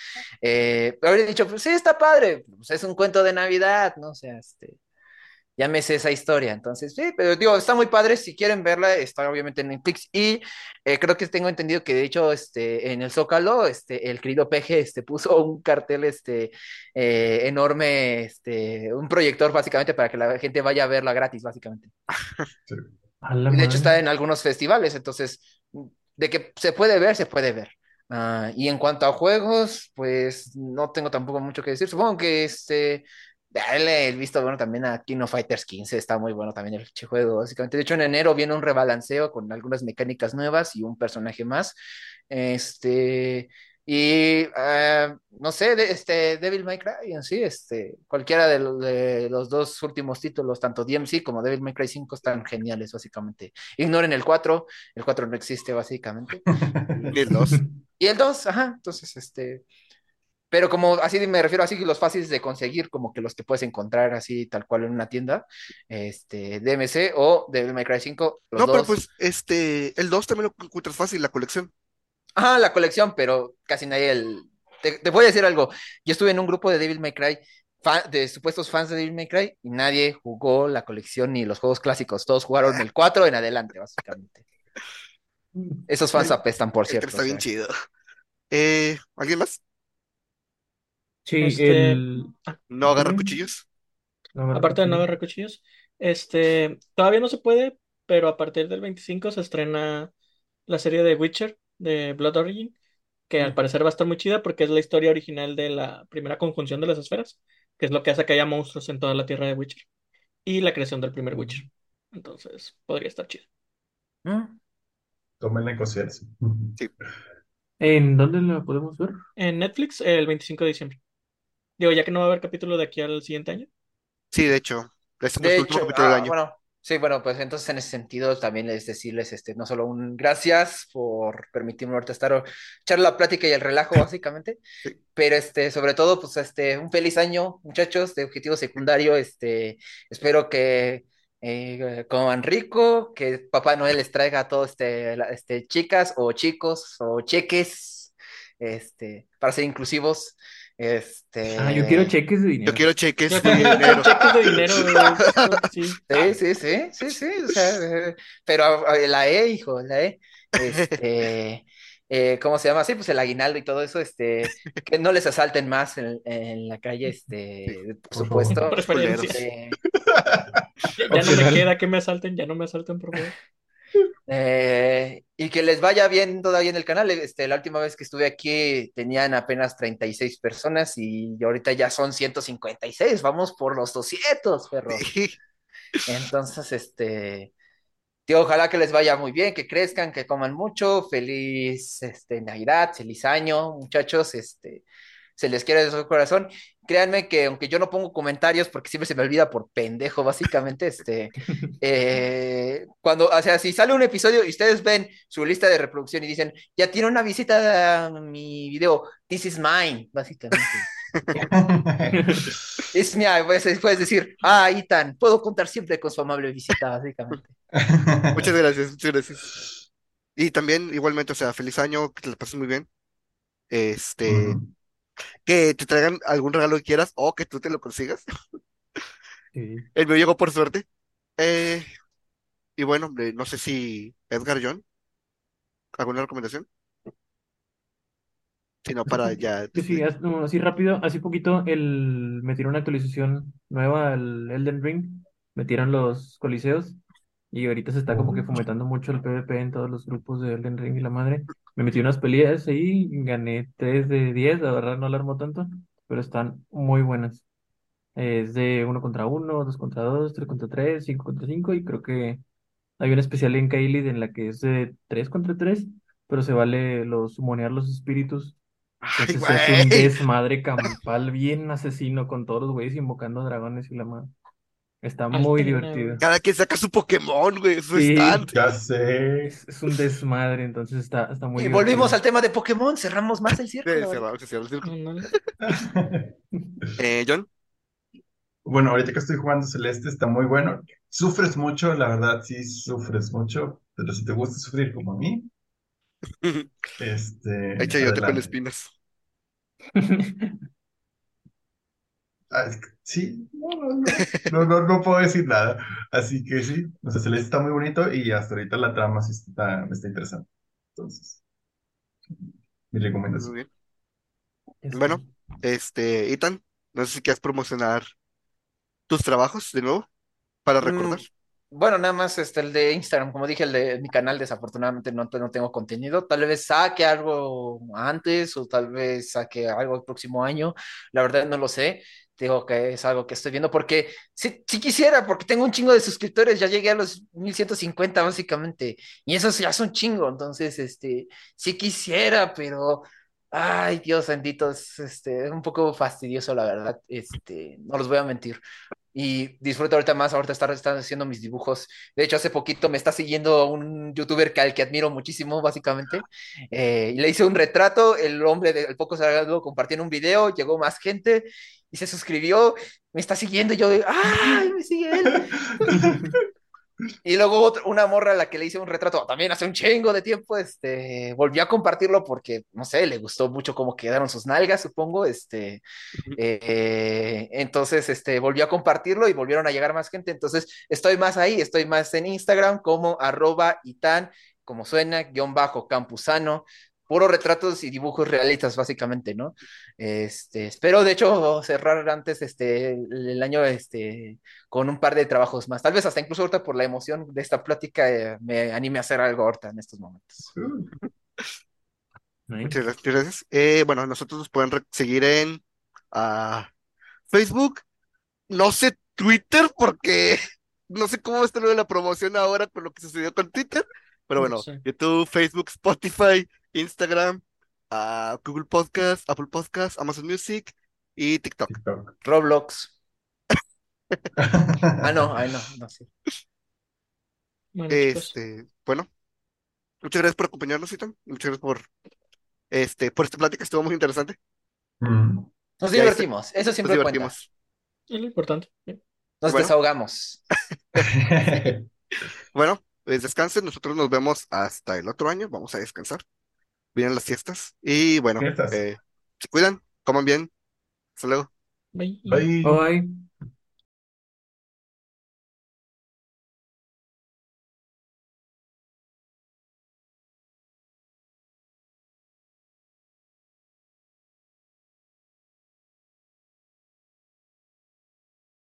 eh, habría dicho, pues sí, está padre, pues es un cuento de Navidad, ¿no? O sea, este, ya me sé esa historia, entonces, sí, pero digo, está muy padre, si quieren verla, está obviamente en Netflix, y eh, creo que tengo entendido que de hecho, este, en el Zócalo, este, el querido Peje, este, puso un cartel, este, eh, enorme, este, un proyector básicamente para que la gente vaya a verla gratis, básicamente. Sí. Y de hecho está en algunos festivales, entonces, de que se puede ver, se puede ver. Ah, y en cuanto a juegos, pues no tengo tampoco mucho que decir. Supongo que este, darle el visto bueno también a King of Fighters 15, está muy bueno también el juego, básicamente. De hecho, en enero viene un rebalanceo con algunas mecánicas nuevas y un personaje más. Este, y ah, no sé, de, este, Devil May Cry en sí, este, cualquiera de, lo- de los dos últimos títulos, tanto DMC como Devil May Cry 5, están geniales, básicamente. Ignoren el 4, el 4 no existe, básicamente. ni el dos. Y el 2, ajá, entonces, este, pero como así me refiero así los fáciles de conseguir, como que los que puedes encontrar así tal cual en una tienda, este, DMC o Devil May Cry 5, los No, pero pues este, el 2 también lo encuentras fácil, la colección. Ajá, la colección, pero casi nadie el... Te, te voy a decir algo, yo estuve en un grupo de Devil May Cry, de supuestos fans de Devil May Cry, y nadie jugó la colección ni los juegos clásicos, todos jugaron el 4 en adelante, básicamente. Esos fans apestan, por El cierto. está o bien sea. chido. Eh, ¿alguien más? Sí, Este, el. No agarra cuchillos. No, Aparte de no agarrar cuchillos, este, todavía no se puede, pero a partir del 25 se estrena la serie de Witcher, de Blood Origin, que al parecer va a estar muy chida porque es la historia original de la primera conjunción de las esferas, que es lo que hace que haya monstruos en toda la tierra de Witcher, y la creación del primer Witcher. Entonces, podría estar chido. Mm. Tómenla en consideración. Sí. ¿En dónde la podemos ver? En Netflix, el 25 de diciembre. Digo, ya que no va a haber capítulo de aquí al siguiente año. Sí, de hecho, este es De hecho, capítulo del ah, año. bueno, sí, bueno, pues entonces en ese sentido también es decirles, este, no solo un gracias por permitirme ahorita estar, echar la plática y el relajo, básicamente, Sí. pero este, sobre todo, pues este, un feliz año, muchachos, de objetivo secundario, este, espero que eh, coman rico, que Papá Noel les traiga a todos, este, este, chicas o chicos o cheques, este, para ser inclusivos, Este. Ah, yo quiero cheques de dinero. Yo quiero cheques Yo de dinero. cheques de dinero. Sí. Sí, sí, sí, sí, sí, o sea, eh, pero eh, la E, hijo, la E, este, eh, ¿cómo se llama? Sí, pues el aguinaldo y todo eso, este, que no les asalten más en, en la calle, este, por Por supuesto. Eh, Ya, ya no me queda que me asalten, ya no me asalten, por favor. Eh, y que les vaya bien todavía en el canal. Este, la última vez que estuve aquí tenían apenas 36 personas y ahorita ya son 156. Vamos por los 200, perro. Entonces, este, tío, ojalá que les vaya muy bien, que crezcan, que coman mucho. Feliz, este, Navidad, feliz año, muchachos. Este, se les quiere de todo corazón. Créanme que aunque yo no pongo comentarios porque siempre se me olvida por pendejo, básicamente, este, eh, cuando, o sea, si sale un episodio y ustedes ven su lista de reproducción y dicen, ya tiene una visita a mi video, this is mine, básicamente. Es mía, puedes, puedes decir, ah, Ethan, puedo contar siempre con su amable visita, básicamente. Muchas gracias, muchas gracias. Y también, igualmente, o sea, feliz año, que te la pases muy bien. Este, Mm. Que te traigan algún regalo que quieras o que tú te lo consigas. Sí. El mío llegó por suerte. Eh, y bueno, hombre, no sé si Edgar John, ¿alguna recomendación? Si no, para ya. Sí, sí, así rápido, así poquito, el, metieron una actualización nueva al Elden Ring, metieron los coliseos y ahorita se está como que fomentando mucho el PvP en todos los grupos de Elden Ring y la madre. Me metí unas peleas ahí, gané 3 de 10, la verdad no la armo tanto, pero están muy buenas. Es de uno contra uno, dos contra dos, tres contra tres, cinco contra cinco y creo que hay una especial en Kaelid en la que es de 3 contra 3, pero se vale los sumonear los espíritus. Ay, Entonces es un desmadre campal bien asesino con todos los güeyes invocando dragones y la madre. Está muy divertido. güey. Cada quien saca su Pokémon, güey, su Sí. stand. Ya sé. Es, es un desmadre, entonces está, está muy Y volvimos al tema de Pokémon, cerramos más el Sí, círculo. se cierra el círculo. Eh, John, Bueno, ahorita que estoy jugando Celeste está muy bueno. Sufres mucho, la verdad, sí sufres mucho, pero si te gusta sufrir como a mí, este, hay chayote con adelante. espinas. Ah, sí, no, no, no, no, puedo decir nada. Así que sí, o sea, Celeste está muy bonito y hasta ahorita la trama sí está, me está interesante. Entonces, mi Muy recomendación. bien. Este, Bueno, este, Ethan, no sé si quieres promocionar tus trabajos de nuevo para recordar. Bueno, nada más este, el de Instagram, como dije, el de mi canal, desafortunadamente no, no tengo contenido. Tal vez saque algo antes o tal vez saque algo el próximo año. La verdad no lo sé. Digo que es algo que estoy viendo porque sí, sí quisiera, porque tengo un chingo de suscriptores, ya llegué a los 1150 básicamente, y esos ya son chingo, entonces, este, sí quisiera, pero, ay, Dios bendito, es, este, es un poco fastidioso, la verdad, este, no los voy a mentir y disfruto ahorita más, ahorita estar, estar haciendo mis dibujos. De hecho, hace poquito me está siguiendo un youtuber que, al que admiro muchísimo, básicamente. Eh, y le hice un retrato, el hombre del poco salado compartió en un video, llegó más gente y se suscribió, me está siguiendo y yo, ¡ay, me sigue él! Y luego otra- una morra a la que le hice un retrato también hace un chingo de tiempo, este, volvió a compartirlo porque, no sé, le gustó mucho cómo quedaron sus nalgas, supongo, este, eh, entonces, este, volvió a compartirlo y volvieron a llegar más gente, entonces estoy más ahí, estoy más en Instagram como arroba itan, como suena, guion bajo, campusano, puro retratos y dibujos realistas, básicamente, ¿no? Este, espero, de hecho, cerrar antes este, el, año este, con un par de trabajos más. Tal vez hasta incluso ahorita por la emoción de esta plática eh, me anime a hacer algo ahorita en estos momentos. Nice. Muchas gracias. Eh, bueno, nosotros nos pueden seguir en ah, Facebook, no sé Twitter porque no sé cómo está lo de la promoción ahora con lo que sucedió con Twitter, pero No bueno, sé. YouTube, Facebook, Spotify, Instagram, ah, Google Podcast, Apple Podcast, Amazon Music y TikTok. TikTok. Roblox. Ah, no, ay, no, no sé. Bueno, chicos. Este, bueno, muchas gracias por acompañarnos, Ethan. Muchas gracias por este, por esta plática, estuvo muy interesante. Mm. Nos divertimos, eso Nos siempre cuenta. divertimos. Es lo importante. Nos Bueno. desahogamos. Bueno, pues descansen, nosotros nos vemos hasta el otro año, vamos a descansar. Vienen las fiestas y bueno, Fiestas. eh, se cuidan, coman bien Hasta luego. Bye. Bye. Bye.